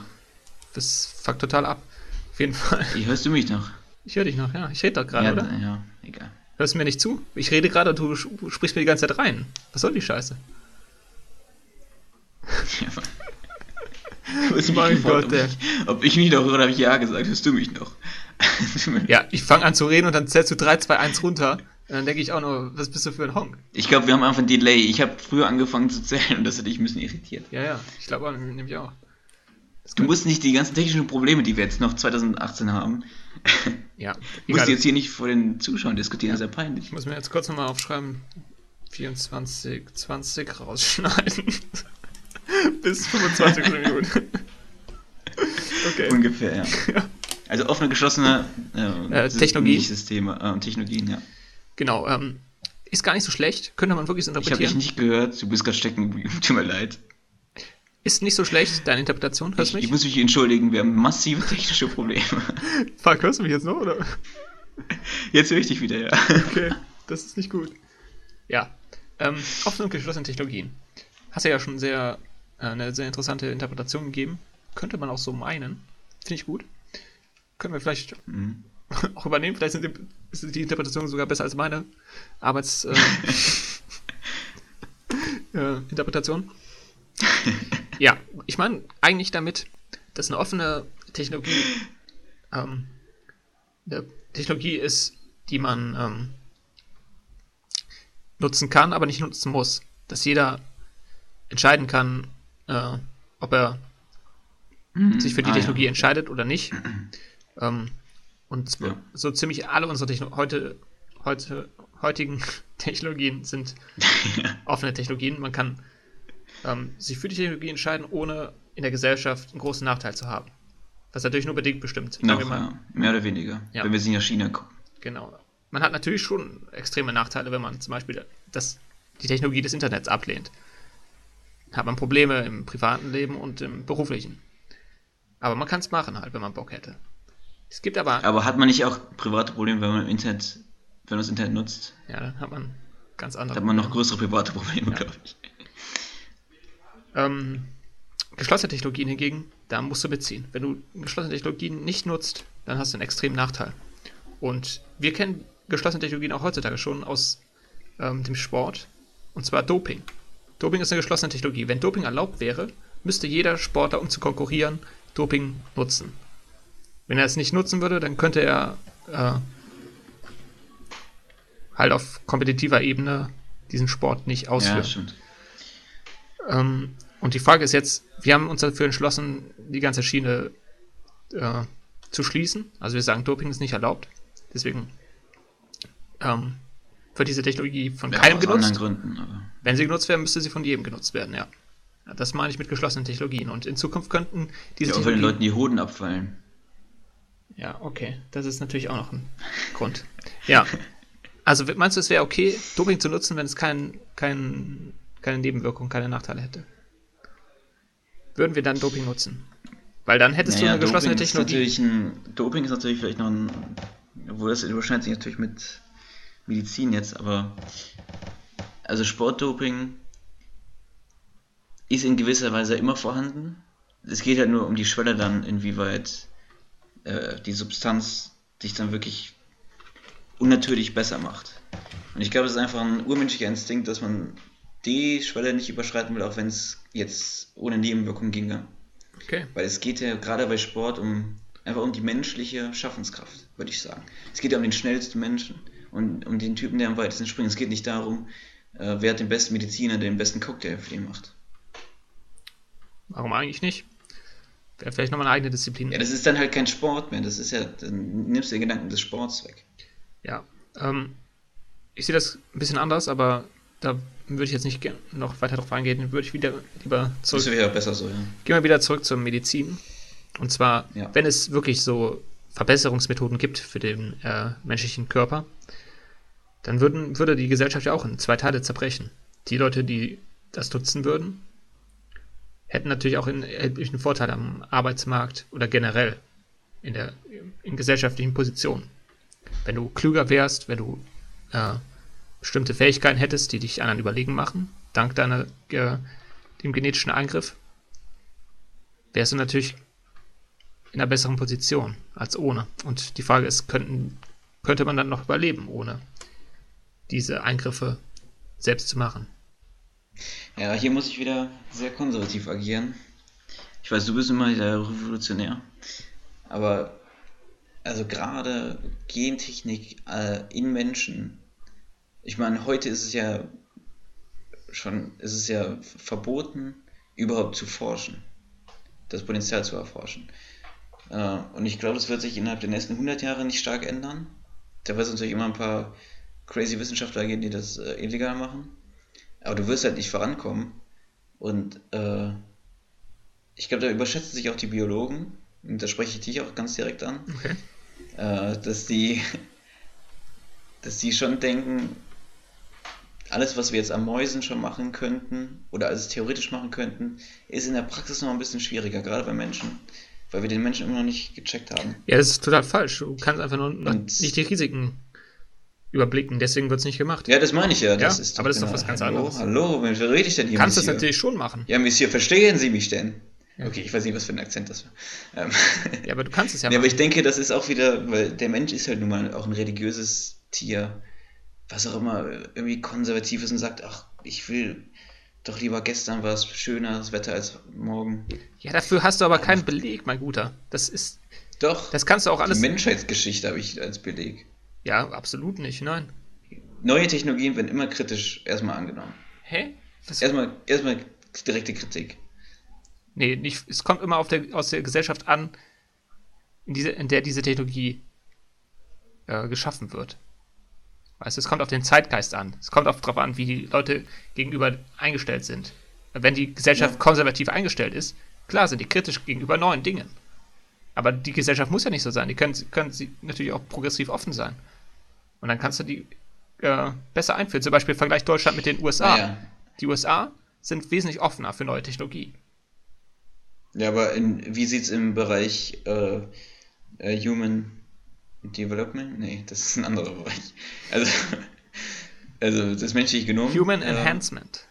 das fuckt total ab. Auf jeden Fall. Ich hörst du mich noch? Ich höre dich noch, ja. Ich rede doch gerade, ja, oder? ja, egal. Hörst du mir nicht zu? Ich rede gerade und du sprichst mir die ganze Zeit rein. Was soll die Scheiße? Du mich Mein Gott, ob, ich, ob ich mich noch oder habe ich ja gesagt? Hörst du mich noch? Ja, ich fange an zu reden und dann zählst du 3, 2, 1 runter. Und dann denke ich auch nur, was bist du für ein Honk? ich glaube, wir haben einfach ein Delay. Ich habe früher angefangen zu zählen und das hat dich ein bisschen irritiert. Ja, ja, ich glaube auch, nämlich auch. Du musst nicht die ganzen technischen Probleme, die wir jetzt noch 2018 haben, Ja, musst du jetzt hier nicht vor den Zuschauern diskutieren, das ist ja peinlich. Ich muss mir jetzt kurz nochmal aufschreiben. 24, 20 rausschneiden. Bis 25 Minuten. okay. Ungefähr, ja. Ja. Also offene, geschlossene äh, Äh, Technologie. nicht Systeme, äh, Technologien, ja. Genau, ähm, ist gar nicht so schlecht. Könnte man wirklich so Ich habe dich interpretieren. nicht gehört, du bist gerade stecken tut mir leid. Ist nicht so schlecht, deine Interpretation. Hörst Ich, du ich mich? muss mich entschuldigen, wir haben massive technische Probleme. Fuck, hörst du mich jetzt noch, oder? Jetzt höre ich dich wieder, ja. Okay, das ist nicht gut. Ja, ähm, offene und geschlossene Technologien. Hast du ja schon sehr, äh, eine sehr interessante Interpretation gegeben. Könnte man auch so meinen. Finde ich gut. Können wir vielleicht Mhm. auch übernehmen. Vielleicht sind die, ist die Interpretation sogar besser als meine Arbeits... Äh, äh, Interpretation. ja, ich meine eigentlich damit, dass eine offene Technologie ähm, eine Technologie ist, die man ähm, nutzen kann, aber nicht nutzen muss. Dass jeder entscheiden kann, äh, ob er mhm. sich für die ah, Technologie ja. entscheidet oder nicht. ähm, und ja. so ziemlich alle unsere Techno heute, heute, heutigen Technologien sind offene Technologien. Man kann ähm, sich für die Technologie entscheiden, ohne in der Gesellschaft einen großen Nachteil zu haben. Was natürlich nur bedingt bestimmt. Noch, ja. Mehr oder weniger. Ja. Wenn wir in China gucken. Genau. Man hat natürlich schon extreme Nachteile, wenn man zum Beispiel das, die Technologie des Internets ablehnt. Hat man Probleme im privaten Leben und im beruflichen. Aber man kann es machen halt, wenn man Bock hätte. Es gibt aber. Aber hat man nicht auch private Probleme, wenn man im Internet, wenn man das Internet nutzt? Ja, dann hat man ganz andere. Dann hat man noch größere private Probleme, ja. glaube ich. Ähm, geschlossene Technologien hingegen, da musst du beziehen. Wenn du geschlossene Technologien nicht nutzt, dann hast du einen extremen Nachteil. Und wir kennen geschlossene Technologien auch heutzutage schon aus ähm, dem Sport, und zwar Doping. Doping ist eine geschlossene Technologie. Wenn Doping erlaubt wäre, müsste jeder Sportler, um zu konkurrieren, Doping nutzen. Wenn er es nicht nutzen würde, dann könnte er äh, halt auf kompetitiver Ebene diesen Sport nicht ausführen. Ja, stimmt. Ähm, und die Frage ist jetzt, wir haben uns dafür entschlossen, die ganze Schiene äh, zu schließen. Also wir sagen, Doping ist nicht erlaubt. Deswegen ähm, wird diese Technologie von ja, keinem genutzt. Gründen, Wenn sie genutzt werden, müsste sie von jedem genutzt werden, ja. Das meine ich mit geschlossenen Technologien. Und in Zukunft könnten diese. Ja, auch wenn den Leuten die Hoden abfallen. Ja, okay. Das ist natürlich auch noch ein Grund. Ja. Also meinst du, es wäre okay, Doping zu nutzen, wenn es kein, kein, keine Nebenwirkungen, keine Nachteile hätte? Würden wir dann Doping nutzen? Weil dann hättest naja, du eine geschlossene Doping Technologie. Ist ein, Doping ist natürlich vielleicht noch ein. Obwohl das überschneidet sich natürlich mit Medizin jetzt, aber. Also Sportdoping ist in gewisser Weise immer vorhanden. Es geht halt nur um die Schwelle dann, inwieweit äh, die Substanz dich dann wirklich unnatürlich besser macht. Und ich glaube, es ist einfach ein urmenschlicher Instinkt, dass man die Schwelle nicht überschreiten will, auch wenn es jetzt ohne Nebenwirkungen ginge. Okay. Weil es geht ja gerade bei Sport um einfach um die menschliche Schaffenskraft, würde ich sagen. Es geht ja um den schnellsten Menschen und um den Typen, der am weitesten springt. Es geht nicht darum, äh, wer hat den besten Mediziner, der den besten Cocktail für den macht. Warum eigentlich nicht? Wäre vielleicht nochmal eine eigene Disziplin. Ja, das ist dann halt kein Sport mehr. Das ist ja, dann nimmst du den Gedanken des Sports weg. Ja, ähm, ich sehe das ein bisschen anders, aber da würde ich jetzt nicht noch weiter darauf eingehen, würde ich wieder lieber zurück. Das wäre besser so, ja. Gehen wir wieder zurück zur Medizin. Und zwar, ja. wenn es wirklich so Verbesserungsmethoden gibt für den äh, menschlichen Körper, dann würden, würde die Gesellschaft ja auch in zwei Teile zerbrechen. Die Leute, die das nutzen würden, hätten natürlich auch einen erheblichen Vorteil am Arbeitsmarkt oder generell in der in gesellschaftlichen Positionen. Wenn du klüger wärst, wenn du äh, bestimmte Fähigkeiten hättest, die dich anderen überlegen machen, dank deiner äh, dem genetischen Eingriff, wärst du natürlich in einer besseren Position als ohne. Und die Frage ist, könnten, könnte man dann noch überleben, ohne diese Eingriffe selbst zu machen? Ja, hier muss ich wieder sehr konservativ agieren. Ich weiß, du bist immer der Revolutionär. Aber also gerade Gentechnik äh, in Menschen. Ich meine, heute ist es ja schon, ist es ja verboten, überhaupt zu forschen. Das Potenzial zu erforschen. Äh, und ich glaube, das wird sich innerhalb der nächsten 100 Jahre nicht stark ändern. Da wird es natürlich immer ein paar crazy Wissenschaftler geben, die das äh, illegal machen. Aber du wirst halt nicht vorankommen. Und äh, ich glaube, da überschätzen sich auch die Biologen, und da spreche ich dich auch ganz direkt an, okay. äh, dass die dass die schon denken, alles, was wir jetzt an Mäusen schon machen könnten oder alles theoretisch machen könnten, ist in der Praxis noch ein bisschen schwieriger, gerade bei Menschen, weil wir den Menschen immer noch nicht gecheckt haben. Ja, das ist total falsch. Du kannst einfach nur nicht die Risiken überblicken, deswegen wird es nicht gemacht. Ja, das meine ich ja. Das ja ist aber das ist doch was ganz hallo, anderes. Hallo, wen rede ich denn hier? Kannst du das natürlich schon machen. Ja, Monsieur, verstehen Sie mich denn? Ja. Okay, ich weiß nicht, was für ein Akzent das war. Ähm, ja, aber du kannst es ja machen. Ja, aber ich denke, das ist auch wieder, weil der Mensch ist halt nun mal auch ein religiöses Tier, was auch immer irgendwie konservativ ist und sagt, ach, ich will doch lieber gestern war es schöner, das Wetter als morgen. Ja, dafür hast du aber keinen Beleg, mein Guter. Das ist. Doch. Das kannst du auch alles. Die Menschheitsgeschichte habe ich als Beleg. Ja, absolut nicht, nein. Neue Technologien werden immer kritisch erstmal angenommen. Hä? Was? Erstmal, erstmal direkte Kritik. Nee, nicht, es kommt immer auf der, aus der Gesellschaft an, in, diese, in der diese Technologie äh, geschaffen wird. Weißt du, es kommt auf den Zeitgeist an. Es kommt auch darauf an, wie die Leute gegenüber eingestellt sind. Wenn die Gesellschaft ja. konservativ eingestellt ist, klar sind die kritisch gegenüber neuen Dingen. Aber die Gesellschaft muss ja nicht so sein. Die können, können sie natürlich auch progressiv offen sein. Und dann kannst du die äh, besser einführen. Zum Beispiel Vergleich Deutschland mit den USA. Ja. Die USA sind wesentlich offener für neue Technologie. Ja, aber in, wie sieht es im Bereich äh, äh, Human Development? Nee, das ist ein anderer Bereich. Also, also das menschliche Genom. Human äh, Enhancement.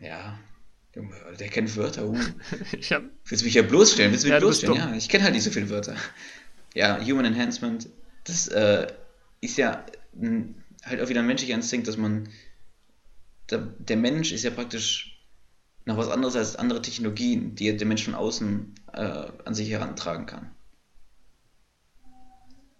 Ja, der kennt Wörter. Uh. ich hab... Willst du mich ja bloßstellen? Willst du mich ja, bloßstellen? Ja, ich kenne halt nicht so viele Wörter. Ja, Human Enhancement, das äh, ist ja ein, halt auch wieder ein menschlicher Instinkt, dass man. Der, der, Mensch ist ja praktisch noch was anderes als andere Technologien, die der Mensch von außen äh, an sich herantragen kann.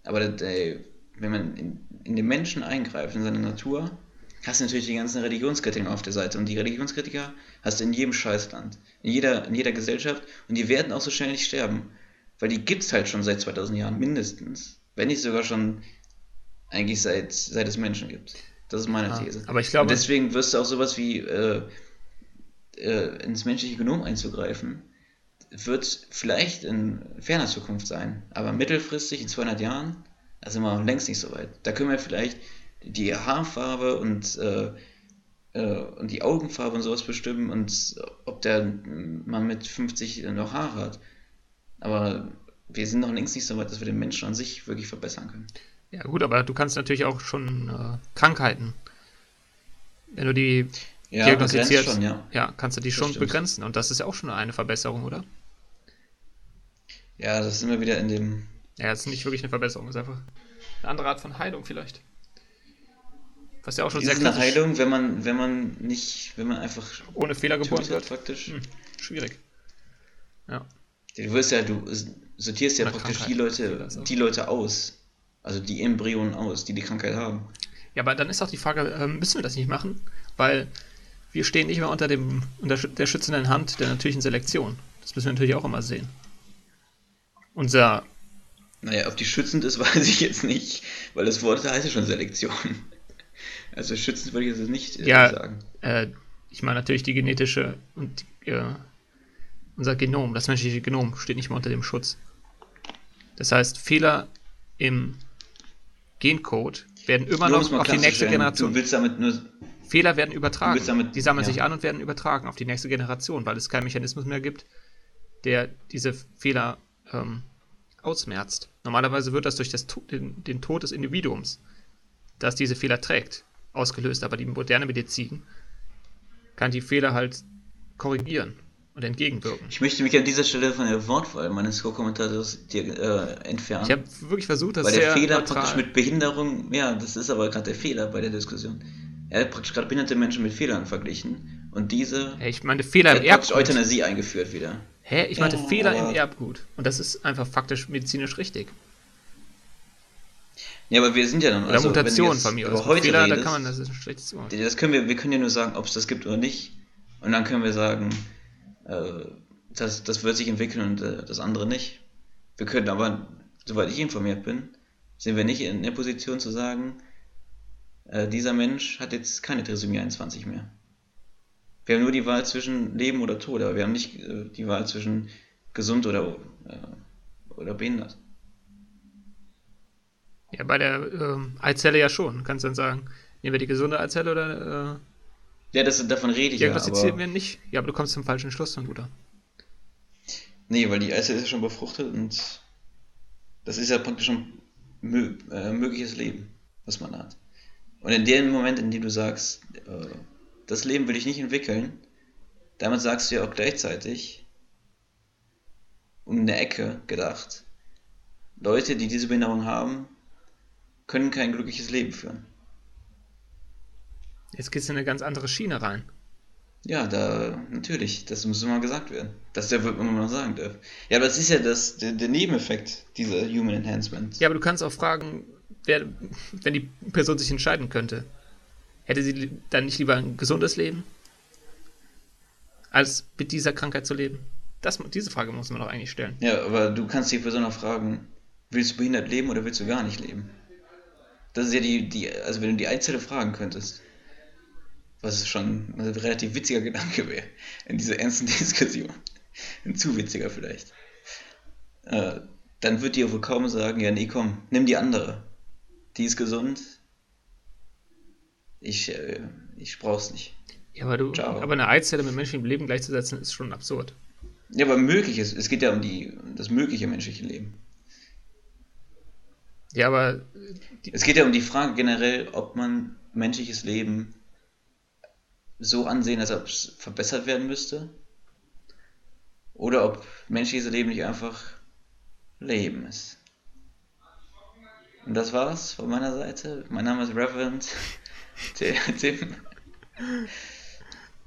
Aber der, der, wenn man in, in den Menschen eingreift, in seine Natur, hast du natürlich die ganzen Religionskritiker auf der Seite. Und die Religionskritiker hast du in jedem Scheißland, in jeder, in jeder Gesellschaft. Und die werden auch so schnell nicht sterben. Weil die gibt es halt schon seit 2000 Jahren mindestens. Wenn nicht sogar schon eigentlich seit, seit es Menschen gibt. Das ist meine These. aber ich glaube. Und deswegen wirst du auch sowas wie äh, äh, ins menschliche Genom einzugreifen wird vielleicht in ferner Zukunft sein, aber mittelfristig in 200 Jahren, da sind wir längst nicht so weit. Da können wir vielleicht die Haarfarbe und, äh, äh, und die Augenfarbe und sowas bestimmen und ob der Mann mit 50 noch Haare hat. Aber wir sind noch längst nicht so weit, dass wir den Menschen an sich wirklich verbessern können. Ja gut, aber du kannst natürlich auch schon äh, Krankheiten, wenn du die ja, diagnostizierst, schon, ja. ja. kannst du die das schon stimmt. begrenzen und das ist ja auch schon eine Verbesserung, oder? Ja, das ist immer wieder in dem. Ja, das ist nicht wirklich eine Verbesserung, das ist einfach eine andere Art von Heilung vielleicht. Was ja auch schon ist sehr eine Heilung, wenn man, wenn man nicht, wenn man einfach ohne Fehler geboren wird. Praktisch. Hm, schwierig. Ja. Du wirst ja, du sortierst ja praktisch die Leute, die Leute aus. Also die Embryonen aus, die die Krankheit haben. Ja, aber dann ist auch die Frage, ähm, müssen wir das nicht machen? Weil wir stehen nicht mehr unter, dem, unter der schützenden Hand der natürlichen Selektion. Das müssen wir natürlich auch immer sehen. Unser. Naja, ob die schützend ist, weiß ich jetzt nicht, weil das Wort heißt ja schon Selektion. Also schützend würde ich jetzt nicht äh, ja, sagen. Äh, ich meine natürlich die genetische und äh, unser Genom, das menschliche Genom steht nicht mehr unter dem Schutz. Das heißt, Fehler im Gencode werden immer noch auf die nächste Generation. Fehler werden übertragen. Damit, die sammeln ja. sich an und werden übertragen auf die nächste Generation, weil es keinen Mechanismus mehr gibt, der diese Fehler ähm, ausmerzt. Normalerweise wird das durch das, den, den Tod des Individuums, das diese Fehler trägt, ausgelöst. Aber die moderne Medizin kann die Fehler halt korrigieren und entgegenwirken. Ich möchte mich an dieser Stelle von der Wortwahl meines Co-Kommentators äh, entfernen. Ich habe wirklich versucht, das Weil der Fehler neutral. praktisch mit Behinderung, ja, das ist aber gerade der Fehler bei der Diskussion. Er hat praktisch gerade behinderte Menschen mit Fehlern verglichen. Und diese. Hey, ich meine, Fehler im Erbgut. Euthanasie eingeführt wieder. Hä? Ich meinte ja, Fehler im Erbgut. Und das ist einfach faktisch medizinisch richtig. Ja, aber wir sind ja dann. Oder also, Mutation von mir aus. Heute Fehler, redest, da kann man, das ist ein schlechtes Wort. Das können wir, wir können ja nur sagen, ob es das gibt oder nicht. Und dann können wir sagen, das, das wird sich entwickeln und äh, das andere nicht. Wir können aber, soweit ich informiert bin, sind wir nicht in der Position zu sagen, äh, dieser Mensch hat jetzt keine Trisomie 21 mehr. Wir haben nur die Wahl zwischen Leben oder Tod, aber wir haben nicht äh, die Wahl zwischen gesund oder, äh, oder behindert. Ja, bei der ähm, Eizelle ja schon. Kannst du dann sagen, nehmen wir die gesunde Eizelle oder. Äh, ja, das, davon rede ich ja. Diagnostizieren wir nicht. Ja, aber du kommst zum falschen Schluss, dann, Bruder. Nee, weil die Eizelle ist ja schon befruchtet und das ist ja praktisch schon mö äh, mögliches Leben, was man hat. Und in dem Moment, in dem du sagst, äh, das Leben will ich nicht entwickeln, damit sagst du ja auch gleichzeitig, um eine Ecke gedacht, Leute, die diese Behinderung haben, können kein glückliches Leben führen. Jetzt geht es in eine ganz andere Schiene rein. Ja, da, natürlich, das muss immer gesagt werden. Das der wird man mal sagen dürfen. Ja, aber das ist ja das, der, der Nebeneffekt dieser Human Enhancement. Ja, aber du kannst auch fragen, wer, wenn die Person sich entscheiden könnte, hätte sie dann nicht lieber ein gesundes Leben, als mit dieser Krankheit zu leben? Das, diese Frage muss man doch eigentlich stellen. Ja, aber du kannst die Person auch fragen, willst du behindert leben oder willst du gar nicht leben? Das ist ja die, die also wenn du die Einzelne fragen könntest, was schon ein relativ witziger Gedanke wäre in dieser ernsten Diskussion. Ein zu witziger vielleicht. Äh, dann wird dir wohl kaum sagen, ja nee, komm, nimm die andere. Die ist gesund. Ich, äh, ich brauch's nicht. Ja, aber du, Ciao. aber eine Eizelle mit menschlichem Leben gleichzusetzen, ist schon absurd. Ja, aber möglich ist, es geht ja um die, um das mögliche menschliche Leben. Ja, aber Es geht ja um die Frage generell, ob man menschliches Leben so ansehen, als ob es verbessert werden müsste. Oder ob menschliches Leben nicht einfach Leben ist. Und das war's von meiner Seite. Mein Name ist Reverend Tim.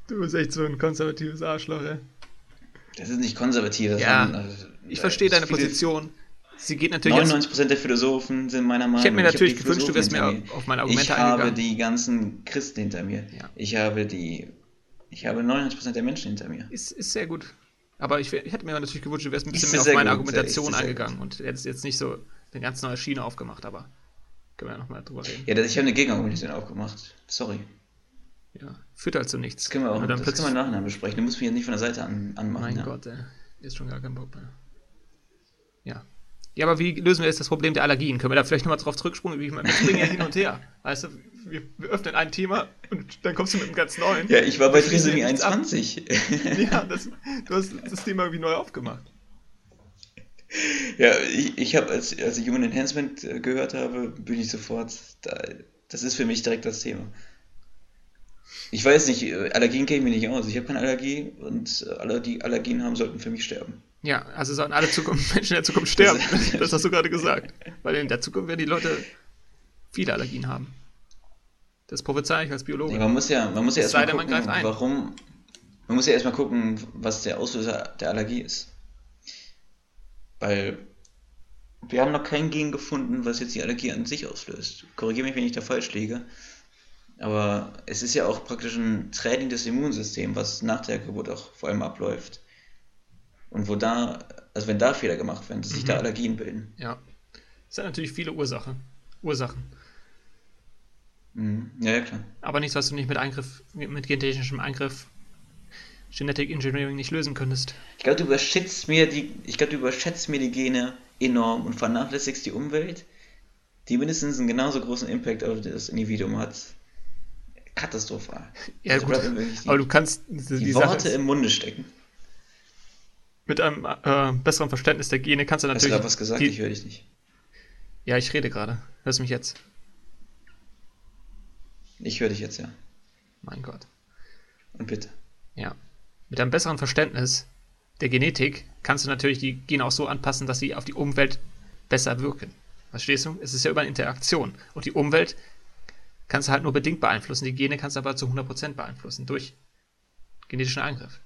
du bist echt so ein konservatives Arschloch, ey. Das ist nicht konservativ. das Ja, also, Ich verstehe das deine viele- Position. Sie geht natürlich aus, 99% der Philosophen sind meiner Meinung Ich hätte mir natürlich gewünscht, du wärst hinter auf meine Ich Argumente habe eingegangen. die ganzen Christen hinter mir. Ja. Ich habe die. Ich habe 99% der Menschen hinter mir. ist, ist sehr gut. Aber ich, ich hätte mir natürlich gewünscht, du wärst ein bisschen mehr auf meine gut, Argumentation eingegangen und hättest jetzt nicht so eine ganz neue Schiene aufgemacht, aber können wir ja nochmal drüber reden. Ja, ich habe eine Gegenargumentation aufgemacht. Sorry. Ja, führt halt zu nichts. Das können wir auch dann das können wir nachher besprechen. Du musst mich jetzt nicht von der Seite an, anmachen. Mein ja. Gott, ey. Ist schon gar kein Bock mehr. Ja. Ja, aber wie lösen wir jetzt das Problem der Allergien? Können wir da vielleicht nochmal drauf? Ich meine, wir springen ja hin und her. Weißt du, wir, wir öffnen ein Thema und dann kommst du mit einem ganz neuen. Ja, ich war bei Trisomie ja nichts ab. 21. Ja, das, du hast das Thema irgendwie neu aufgemacht. ja, ich, ich habe, als, als ich Human Enhancement äh, gehört habe, bin ich sofort, da, das ist für mich direkt das Thema. Ich weiß nicht, äh, Allergien kenne ich mich nicht aus. Ich habe keine Allergie und äh, alle, die Allergien haben, sollten für mich sterben. Ja, also sollen alle Zukunft, Menschen in der Zukunft sterben. Das hast du gerade gesagt. Weil in der Zukunft werden die Leute viele Allergien haben. Das prophezei ich als Biologe. Nee, man muss ja, man muss ja erstmal man gucken, ein. warum. Man muss ja erstmal gucken, was der Auslöser der Allergie ist. Weil wir haben noch kein Gen gefunden, was jetzt die Allergie an sich auslöst. Korrigiere mich, wenn ich da falsch liege. Aber es ist ja auch praktisch ein Training des Immunsystems, was nach der Geburt auch vor allem abläuft. Und wo da, also wenn da Fehler gemacht werden, dass sich Mhm. da Allergien bilden. Ja. Es hat natürlich viele Ursachen. Ursachen. Mhm. Ja, ja, klar. Aber nichts, was du nicht mit Eingriff, mit gentechnischem Eingriff, Genetic Engineering nicht lösen könntest. Ich glaube, du überschätzt mir die, ich glaube, du überschätzt mir die Gene enorm und vernachlässigst die Umwelt, die mindestens einen genauso großen Impact auf das Individuum hat. Katastrophal. Ja, Also gut. Aber du kannst die, die Sache Worte ist, im Munde stecken. Mit einem äh, besseren Verständnis der Gene kannst du Hast du natürlich. gerade was gesagt? die, ich höre dich nicht. ja, ich rede gerade. Hörst du mich jetzt? Ich höre dich jetzt, ja. Mein Gott. Und bitte. Ja. Mit einem besseren Verständnis der Genetik kannst du natürlich die Gene auch so anpassen, dass sie auf die Umwelt besser wirken. Verstehst du? Es ist ja über eine Interaktion. Und die Umwelt kannst du halt nur bedingt beeinflussen. Die Gene kannst du aber zu 100% beeinflussen durch genetischen Eingriff.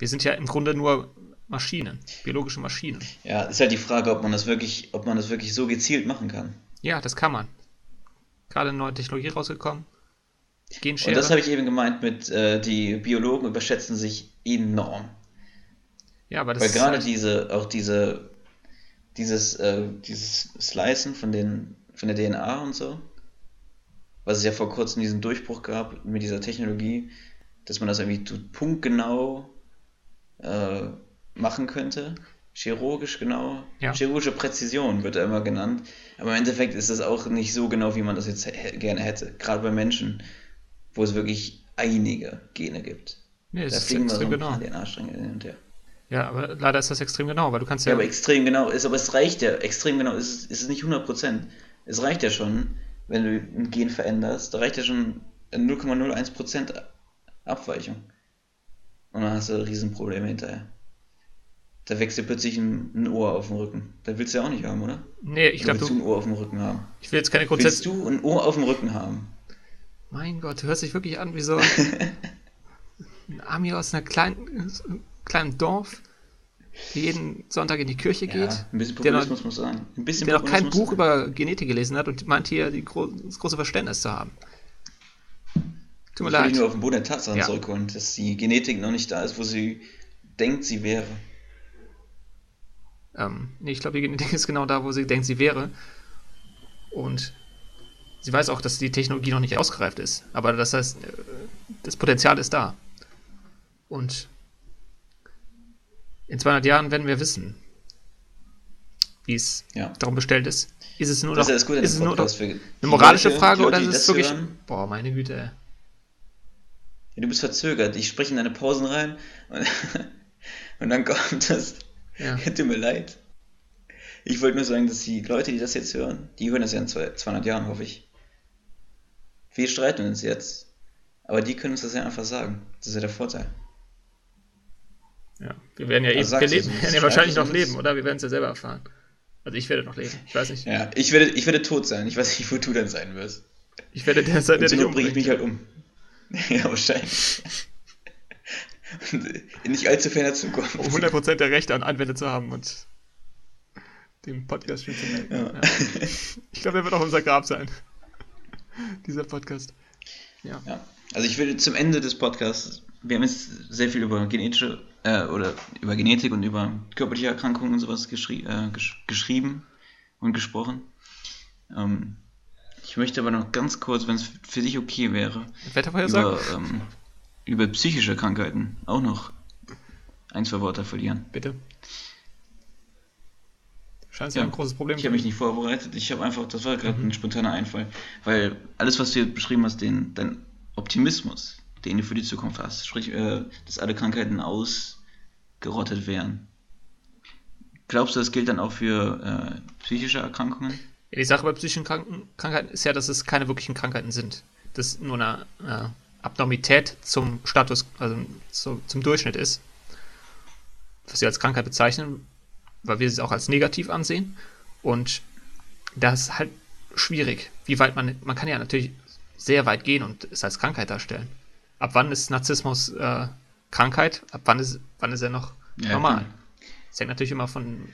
Wir sind ja im Grunde nur Maschinen, biologische Maschinen. Ja, ist halt die Frage, ob man das wirklich, ob man das wirklich so gezielt machen kann. Ja, das kann man. Gerade eine neue Technologie rausgekommen. Genschere. Und das habe ich eben gemeint mit, äh, die Biologen überschätzen sich enorm. ja, aber das Weil ist gerade halt- diese, auch diese, dieses, äh, dieses Slicen von den, von der DNA und so, was es ja vor kurzem diesen Durchbruch gab mit dieser Technologie, dass man das irgendwie punktgenau äh, machen könnte. Chirurgisch genau. Ja. Chirurgische Präzision wird da immer genannt. Aber im Endeffekt ist das auch nicht so genau, wie man das jetzt gerne hätte. Gerade bei Menschen, wo es wirklich einige Gene gibt. nee, es Da ist fliegen wir so extrem ein genau. DNA-Stränge hin und her. Ja, aber leider ist das extrem genau, weil du kannst Ja, ja, aber extrem genau ist, aber es reicht ja, extrem genau ist, es- ist es nicht 100%. Es reicht ja schon, wenn du ein Gen veränderst, da reicht ja schon 0,01% Abweichung. Und dann hast du Riesenprobleme hinterher. Da wächst dir plötzlich ein, ein Ohr auf dem Rücken. Da willst du ja auch nicht haben, oder? nee, ich glaube, willst du ein Ohr auf dem Rücken haben? ich will jetzt keine Willst Grundsätze, du ein Ohr auf dem Rücken haben? Mein Gott, du hörst dich wirklich an wie so ein Ami aus einer kleinen, kleinen Dorf, der jeden Sonntag in die Kirche geht. Ja, ein bisschen der noch, Populismus muss sein. Ein bisschen der noch kein Populismus Buch sein. über Genetik gelesen hat und meint hier die das große Verständnis zu haben. Tut mir Ich will leid. ihn nur auf den Boden der Tatsachen Ja. zurückholen, dass die Genetik noch nicht da ist, wo sie denkt, sie wäre. Ähm, nee, ich glaube, die Genetik ist genau da, wo sie denkt, sie wäre. Und sie weiß auch, dass die Technologie noch nicht ausgereift ist. Aber das heißt, äh, das Potenzial ist da. Und in 200 Jahren werden wir wissen, wie es Ja. darum bestellt ist. Ist es nur Das noch, ist ist es nur noch eine moralische Frage Leute, oder ist es wirklich. hören, Boah, meine Güte. Ja, du bist verzögert. Ich spreche in deine Pausen rein und, und dann kommt das. Ja. Tut mir leid. Ich wollte nur sagen, dass die Leute, die das jetzt hören, die hören das ja in zwei- 200 Jahren, hoffe ich. Wir streiten uns jetzt. Aber die können uns das ja einfach sagen. Das ist ja der Vorteil. Ja, wir werden ja, eh, Also wir sagst du, leben, so werden ja wahrscheinlich noch leben, oder? Wir werden es ja selber erfahren. Also ich werde noch leben. Ich weiß nicht. Ja, ich werde, ich werde tot sein. Ich weiß nicht, wo du dann sein wirst. Ich werde der sein, der dich Not bringe ich umbringt. mich halt um. ja, wahrscheinlich. In nicht allzu ferner Zukunft. um 100% der Rechte an Anwender zu haben und den Podcast schön zu melden. Ja. Ja. Ich glaube, er wird auch unser Grab sein. Dieser Podcast. Ja. Ja. Also ich will zum Ende des Podcasts, wir haben jetzt sehr viel über genetische äh, oder über Genetik und über körperliche Erkrankungen und sowas geschri äh, gesch geschrieben und gesprochen. Ähm, ich möchte aber noch ganz kurz, wenn es für dich okay wäre, über, ähm, über psychische Krankheiten auch noch ein, zwei Worte verlieren. Bitte. Scheint ja ein großes Problem Ich habe mich nicht vorbereitet, ich habe einfach, das war gerade ein spontaner Einfall, weil alles, was du beschrieben hast, den, dein Optimismus, den du für die Zukunft hast, sprich, äh, dass alle Krankheiten ausgerottet wären. Glaubst du, das gilt dann auch für äh, psychische Erkrankungen? Ja, die Sache bei psychischen Kranken Krankheiten ist ja, dass es keine wirklichen Krankheiten sind. Das nur eine äh, Abnormität zum Status, also zu, zum Durchschnitt ist. Was wir als Krankheit bezeichnen, weil wir es auch als negativ ansehen. Und das ist halt schwierig. Wie weit man, man kann ja natürlich sehr weit gehen und es als Krankheit darstellen. Ab wann ist Narzissmus äh, Krankheit? Ab wann ist, wann ist er noch Ja, normal? klar. Das hängt natürlich immer von,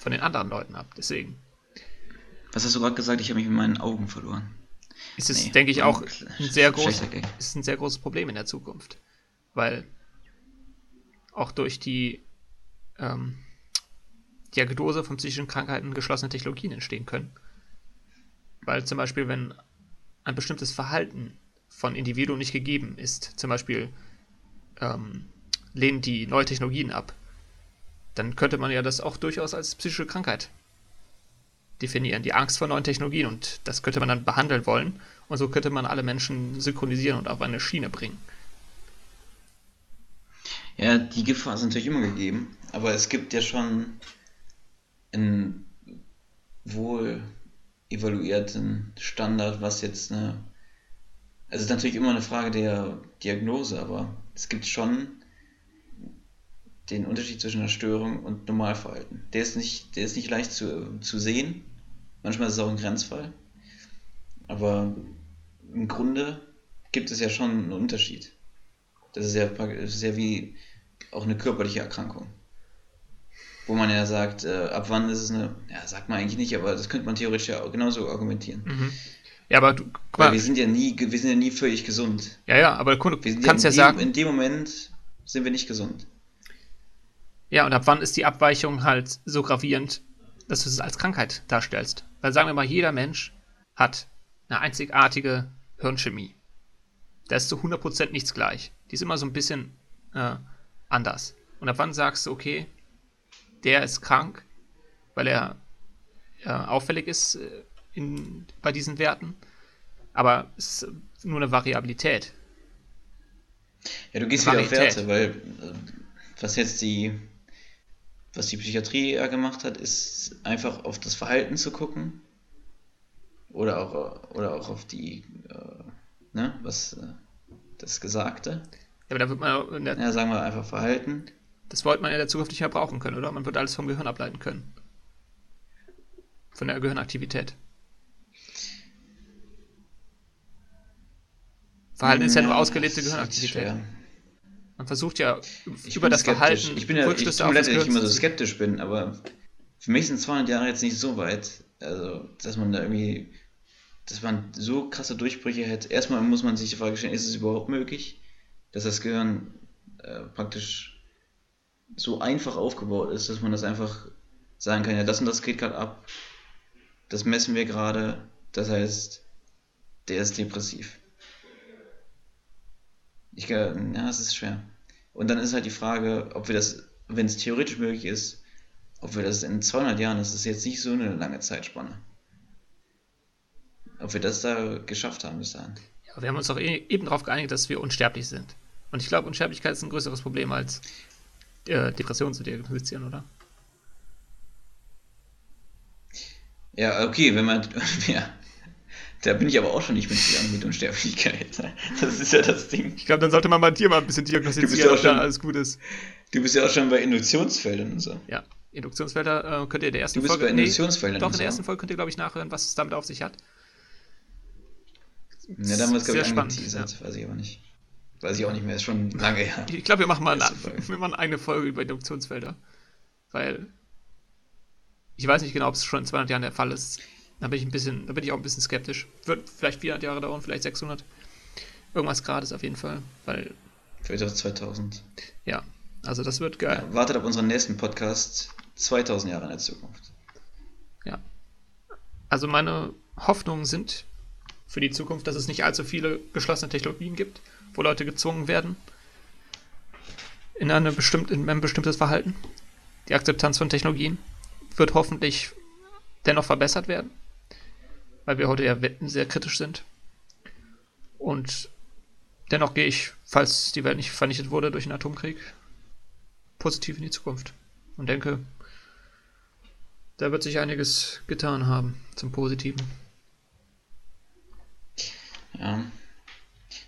von den anderen Leuten ab. Deswegen. Was hast du gerade gesagt? Ich habe mich mit meinen Augen verloren. ist es, Nee, denke ich, auch ein sehr, groß, ist ein sehr großes Problem in der Zukunft. Weil auch durch die ähm, Diagnose von psychischen Krankheiten geschlossene Technologien entstehen können. Weil zum Beispiel, wenn ein bestimmtes Verhalten von Individuen nicht gegeben ist, zum Beispiel ähm, lehnen die neue Technologien ab, dann könnte man ja das auch durchaus als psychische Krankheit definieren, die Angst vor neuen Technologien und das könnte man dann behandeln wollen und so könnte man alle Menschen synchronisieren und auf eine Schiene bringen. Ja, die Gefahr ist natürlich immer gegeben, aber es gibt ja schon einen wohl evaluierten Standard, was jetzt eine. Also es ist natürlich immer eine Frage der Diagnose, aber es gibt schon den Unterschied zwischen einer Störung und Normalverhalten. Der ist nicht, der ist nicht leicht zu, zu sehen. Manchmal ist es auch ein Grenzfall. Aber im Grunde gibt es ja schon einen Unterschied. Das ist ja, das ist ja wie auch eine körperliche Erkrankung. Wo man ja sagt, äh, ab wann ist es eine, ja, sagt man eigentlich nicht, aber das könnte man theoretisch ja auch genauso argumentieren. Mhm. Ja, aber du, Weil wir sind ja nie, wir sind ja nie völlig gesund. ja, ja, aber guck, Wir du sind kannst ja in, sagen, dem, in dem Moment sind wir nicht gesund. Ja, und ab wann ist die Abweichung halt so gravierend, dass du es als Krankheit darstellst? Weil sagen wir mal, jeder Mensch hat eine einzigartige Hirnchemie. Da ist zu 100% nichts gleich. Die ist immer so ein bisschen äh, anders. Und ab wann sagst du, okay, der ist krank, weil er äh, auffällig ist äh, in, bei diesen Werten, aber es ist nur eine Variabilität. Ja, du gehst wieder auf. Werte, weil äh, was jetzt die, was die Psychiatrie ja gemacht hat, ist einfach auf das Verhalten zu gucken. Oder auch, oder auch auf die, äh, ne, was äh, das Gesagte. Ja, aber da wird man Ja, sagen wir einfach Verhalten. das wollte man in der Zukunft nicht mehr brauchen können, oder? Man wird alles vom Gehirn ableiten können. Von der Gehirnaktivität. Verhalten ist ja nur Ja, ausgelebte ist Gehirnaktivität. schwer. Man versucht ja Ich über das skeptisch. Verhalten Ich bin ja, ich tut mir das leid, dass ich immer so skeptisch bin, aber für mich sind 200 Jahre jetzt nicht so weit, also, dass man da irgendwie, dass man so krasse Durchbrüche hätte. Erstmal muss man sich die Frage stellen, ist es überhaupt möglich, dass das Gehirn äh, praktisch so einfach aufgebaut ist, dass man das einfach sagen kann, ja, das und das geht gerade ab, das messen wir gerade, das heißt, der ist depressiv. Ich, äh, ja, es ist schwer. Und dann ist halt die Frage, ob wir das, wenn es theoretisch möglich ist, ob wir das in 200 Jahren, das ist jetzt nicht so eine lange Zeitspanne, ob wir das da geschafft haben bis dahin. Ja, wir haben uns doch eh- eben darauf geeinigt, dass wir unsterblich sind. Und ich glaube, Unsterblichkeit ist ein größeres Problem als äh, Depression zu diagnostizieren, oder? Ja, okay, wenn man, ja, da bin ich aber auch schon nicht mit Unsterblichkeit. Das ist ja das Ding. Ich glaube, dann sollte man mal dir mal ein bisschen Du bist diagnostizieren, ja auch ob da schon- alles gut ist. Du bist ja auch schon bei Induktionsfeldern und so. Ja, Induktionsfelder äh, könnt ihr in der ersten Du bist Folge. bei Induktionsfeldern doch, und in der ersten Folge könnt ihr, glaube ich, nachhören, was es damit auf sich hat. Ja, damals, glaube Sehr ich, spannend, angeteasert, weiß ich aber nicht. Weiß ich auch nicht mehr, ist schon lange her. Ich glaube, wir machen mal eine, Folge. wir machen eine Folge über Induktionsfelder. Weil ich weiß nicht genau, ob es schon in 200 Jahren der Fall ist. Da bin ich ein bisschen, da bin ich auch ein bisschen skeptisch. Wird vielleicht 400 Jahre dauern, vielleicht 600. Irgendwas gerade ist auf jeden Fall, weil Vielleicht auch 2000. ja, also das wird geil. Ja, wartet auf unseren nächsten Podcast 2000 Jahre in der Zukunft. Ja. Also meine Hoffnungen sind für die Zukunft, dass es nicht allzu viele geschlossene Technologien gibt, wo Leute gezwungen werden in, eine bestimmt, in ein bestimmtes Verhalten. Die Akzeptanz von Technologien wird hoffentlich dennoch verbessert werden, weil wir heute ja sehr kritisch sind. Und dennoch gehe ich, falls die Welt nicht vernichtet wurde durch einen Atomkrieg, positiv in die Zukunft und denke, da wird sich einiges getan haben zum Positiven. Ja.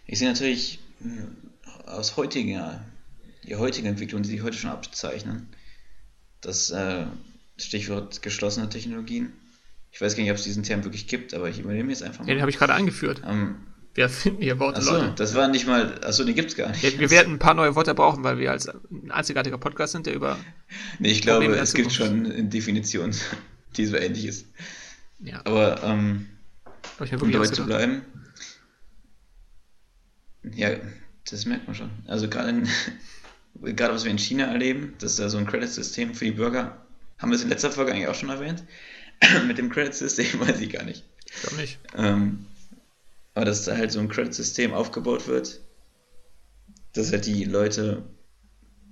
Ich sehe natürlich mh, aus heutiger, die heutige Entwicklung, die sich heute schon abzeichnen, das äh, Stichwort geschlossene Technologien. Ich weiß gar nicht, ob es diesen Term wirklich gibt, aber ich übernehme jetzt einfach Ja, den mal. habe ich gerade eingeführt. Ähm, Wir finden hier Worte, achso, Leute. das war nicht mal, achso, den gibt's gar nicht. Wir, wir werden ein paar neue Worte brauchen, weil wir als ein einzigartiger Podcast sind, der über. Nee, ich glaube, Probleme es gibt schon eine Definition, die so ähnlich ist. Ja, Aber ähm, um dabei zu bleiben, ja, das merkt man schon. Also gerade in, gerade was wir in China erleben, dass da so ein Credit-System für die Bürger, haben wir es in letzter Folge eigentlich auch schon erwähnt, mit dem Credit-System weiß ich gar nicht. Ich glaube nicht. Ähm, aber dass da halt so ein Credit-System aufgebaut wird, dass halt die Leute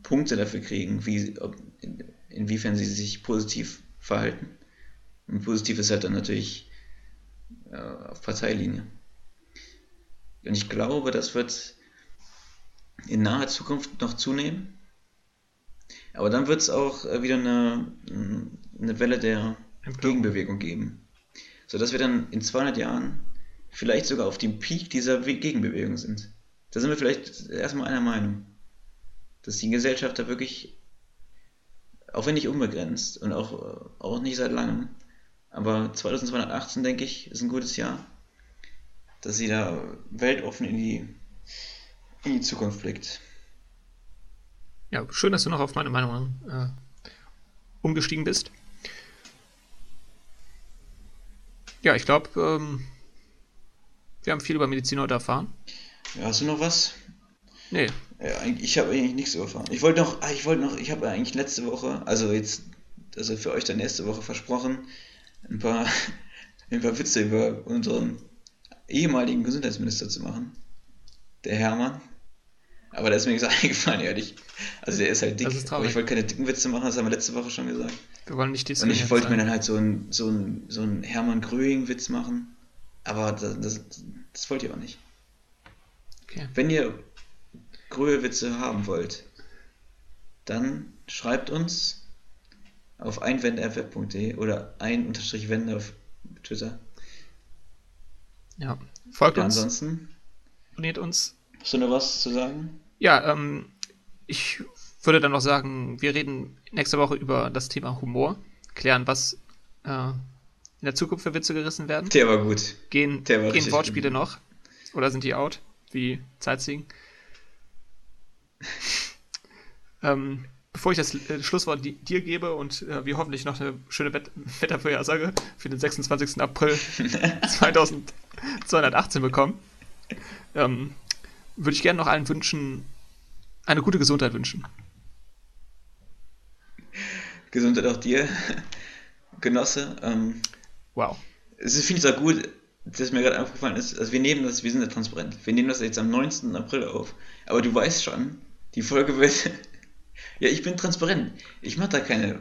Punkte dafür kriegen, wie, ob, in, inwiefern sie sich positiv verhalten. Und positiv ist halt dann natürlich äh, auf Parteilinie. Und ich glaube, das wird in naher Zukunft noch zunehmen. Aber dann wird es auch äh, wieder eine, eine Welle der. Gegenbewegung geben. Sodass wir dann in 200 Jahren vielleicht sogar auf dem Peak dieser We- Gegenbewegung sind. Da sind wir vielleicht erstmal einer Meinung. Dass die Gesellschaft da wirklich, auch wenn nicht unbegrenzt und auch, auch nicht seit langem, aber 2218, denke ich, ist ein gutes Jahr, dass sie da weltoffen in die, in die Zukunft blickt. Ja, schön, dass du noch auf meine Meinung äh, umgestiegen bist. Ja, ich glaube, ähm, wir haben viel über Medizin heute erfahren. Ja, hast du noch was? Nee, Ja, ich habe eigentlich nichts erfahren. Ich wollte noch, ah, ich wollte noch, ich habe eigentlich letzte Woche, also jetzt, also für euch dann nächste Woche versprochen, ein paar, ein paar Witze über unseren ehemaligen Gesundheitsminister zu machen. Der Hermann. Aber da ist mir nichts eingefallen, ehrlich. Also der ist halt dick. Das ist aber traurig. ich wollte keine dicken Witze machen, das haben wir letzte Woche schon gesagt. wir wollen nicht Und ich wollte mir dann halt so einen so so ein Hermann Gröing-Witz machen. Aber das, das, das wollt ihr auch nicht. Okay. Wenn ihr Gröhe-Witze haben wollt, dann schreibt uns auf einwender.web.de oder ein-wende auf Twitter. Ja, folgt Ja, uns, ansonsten, abonniert uns. hast du noch was zu sagen? Ja, ähm, ich würde dann noch sagen, wir reden nächste Woche über das Thema Humor, klären, was äh, in der Zukunft für Witze gerissen werden. Der war gut. Gehen, war gehen Wortspiele gut. noch? Oder sind die out? wie Sightseeing. ähm, bevor ich das äh, Schlusswort di dir gebe und äh, wir hoffentlich noch eine schöne Bet Wettervorhersage für den 26. April 2218 bekommen, ähm, würde ich gerne noch allen wünschen, eine gute Gesundheit wünschen. Gesundheit auch dir, Genosse. Ähm, wow. Es finde ich auch gut, dass mir gerade aufgefallen ist, also wir nehmen das, wir sind ja transparent. Wir nehmen das jetzt am 19. April auf. Aber du weißt schon, die Folge wird. ja, ich bin transparent. Ich mache da keine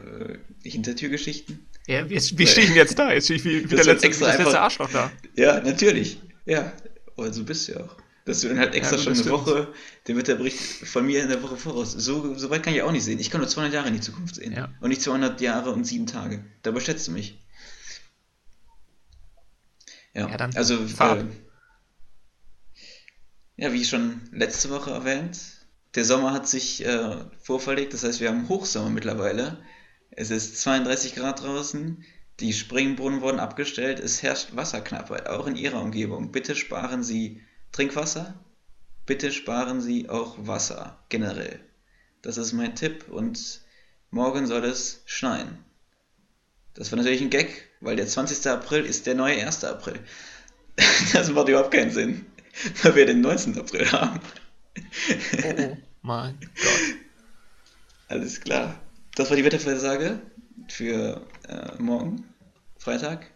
äh, Hintertürgeschichten. Ja, wie, stehe ich denn jetzt da? Jetzt stehe ich wie, wie der letzte, extra das letzte Arschloch da. Ja, natürlich. Ja. Aber so bist du ja auch. Dass du dann halt extra ja, schon eine stimmt. Woche den Wetterbericht von mir in der Woche voraus. So, so weit kann ich auch nicht sehen. Ich kann nur 200 Jahre in die Zukunft sehen. Ja. Und nicht 200 Jahre und sieben Tage. Da überschätzt du mich. Ja, ja dann also. Äh, ja, wie schon letzte Woche erwähnt, der Sommer hat sich äh, vorverlegt. Das heißt, wir haben Hochsommer mittlerweile. Es ist 32 Grad draußen. Die Springbrunnen wurden abgestellt. Es herrscht Wasserknappheit, auch in Ihrer Umgebung. Bitte sparen Sie Trinkwasser. Bitte sparen Sie auch Wasser generell. Das ist mein Tipp und morgen soll es schneien. Das war natürlich ein Gag, weil der 20. April ist der neue 1. April. Das macht überhaupt keinen Sinn, weil wir den 19. April haben. Oh, mein Gott. Alles klar. Das war die Wettervorhersage für äh, morgen, Freitag.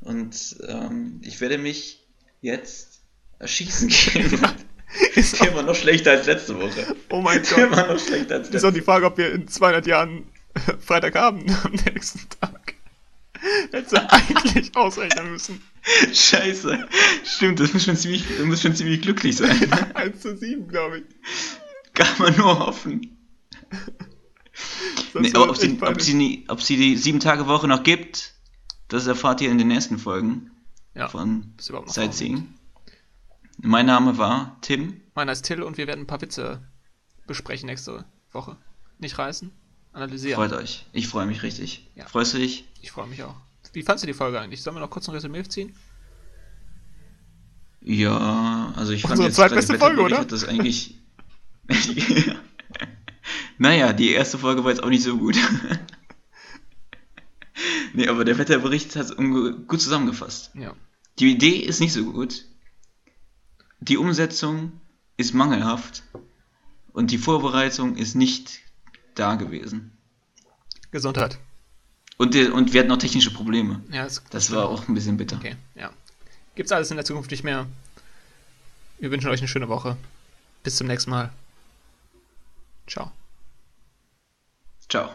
Und ähm, ich werde mich jetzt erschießen gehen. ist immer noch schlechter als letzte Woche. Oh mein Gott. Immer noch schlechter als letzte Woche. Ist auch die Frage, ob wir in 200 Jahren Freitag haben am nächsten Tag. Hättest du eigentlich ausrechnen müssen. Scheiße. Stimmt, das muss schon ziemlich, das muss schon ziemlich glücklich sein. 1 zu 7, glaube ich. Kann man nur hoffen. Nee, ob, sie, ob, sie nie, ob sie die 7-Tage-Woche noch gibt, das erfahrt ihr in den nächsten Folgen ja, von Sightseeing. Mein Name war Tim. Meiner ist Till und wir werden ein paar Witze besprechen nächste Woche. Nicht reißen, analysieren. Freut euch. Ich freue mich richtig. Ja. Freust du dich? Ich freue mich auch. Wie fandest du die Folge eigentlich? Sollen wir noch kurz ein Resümee ziehen? Ja, also ich fand Unsere zweitbeste Folge, oder? das eigentlich. naja, die erste Folge war jetzt auch nicht so gut. nee, aber der Wetterbericht hat es gut zusammengefasst. Ja. Die Idee ist nicht so gut. Die Umsetzung ist mangelhaft. Und die Vorbereitung ist nicht da gewesen. Gesundheit. Und, und wir hatten noch technische Probleme. Ja, das, das war auch ein bisschen bitter. Okay, ja. Gibt's alles in der Zukunft nicht mehr. Wir wünschen euch eine schöne Woche. Bis zum nächsten Mal. Ciao. Ciao.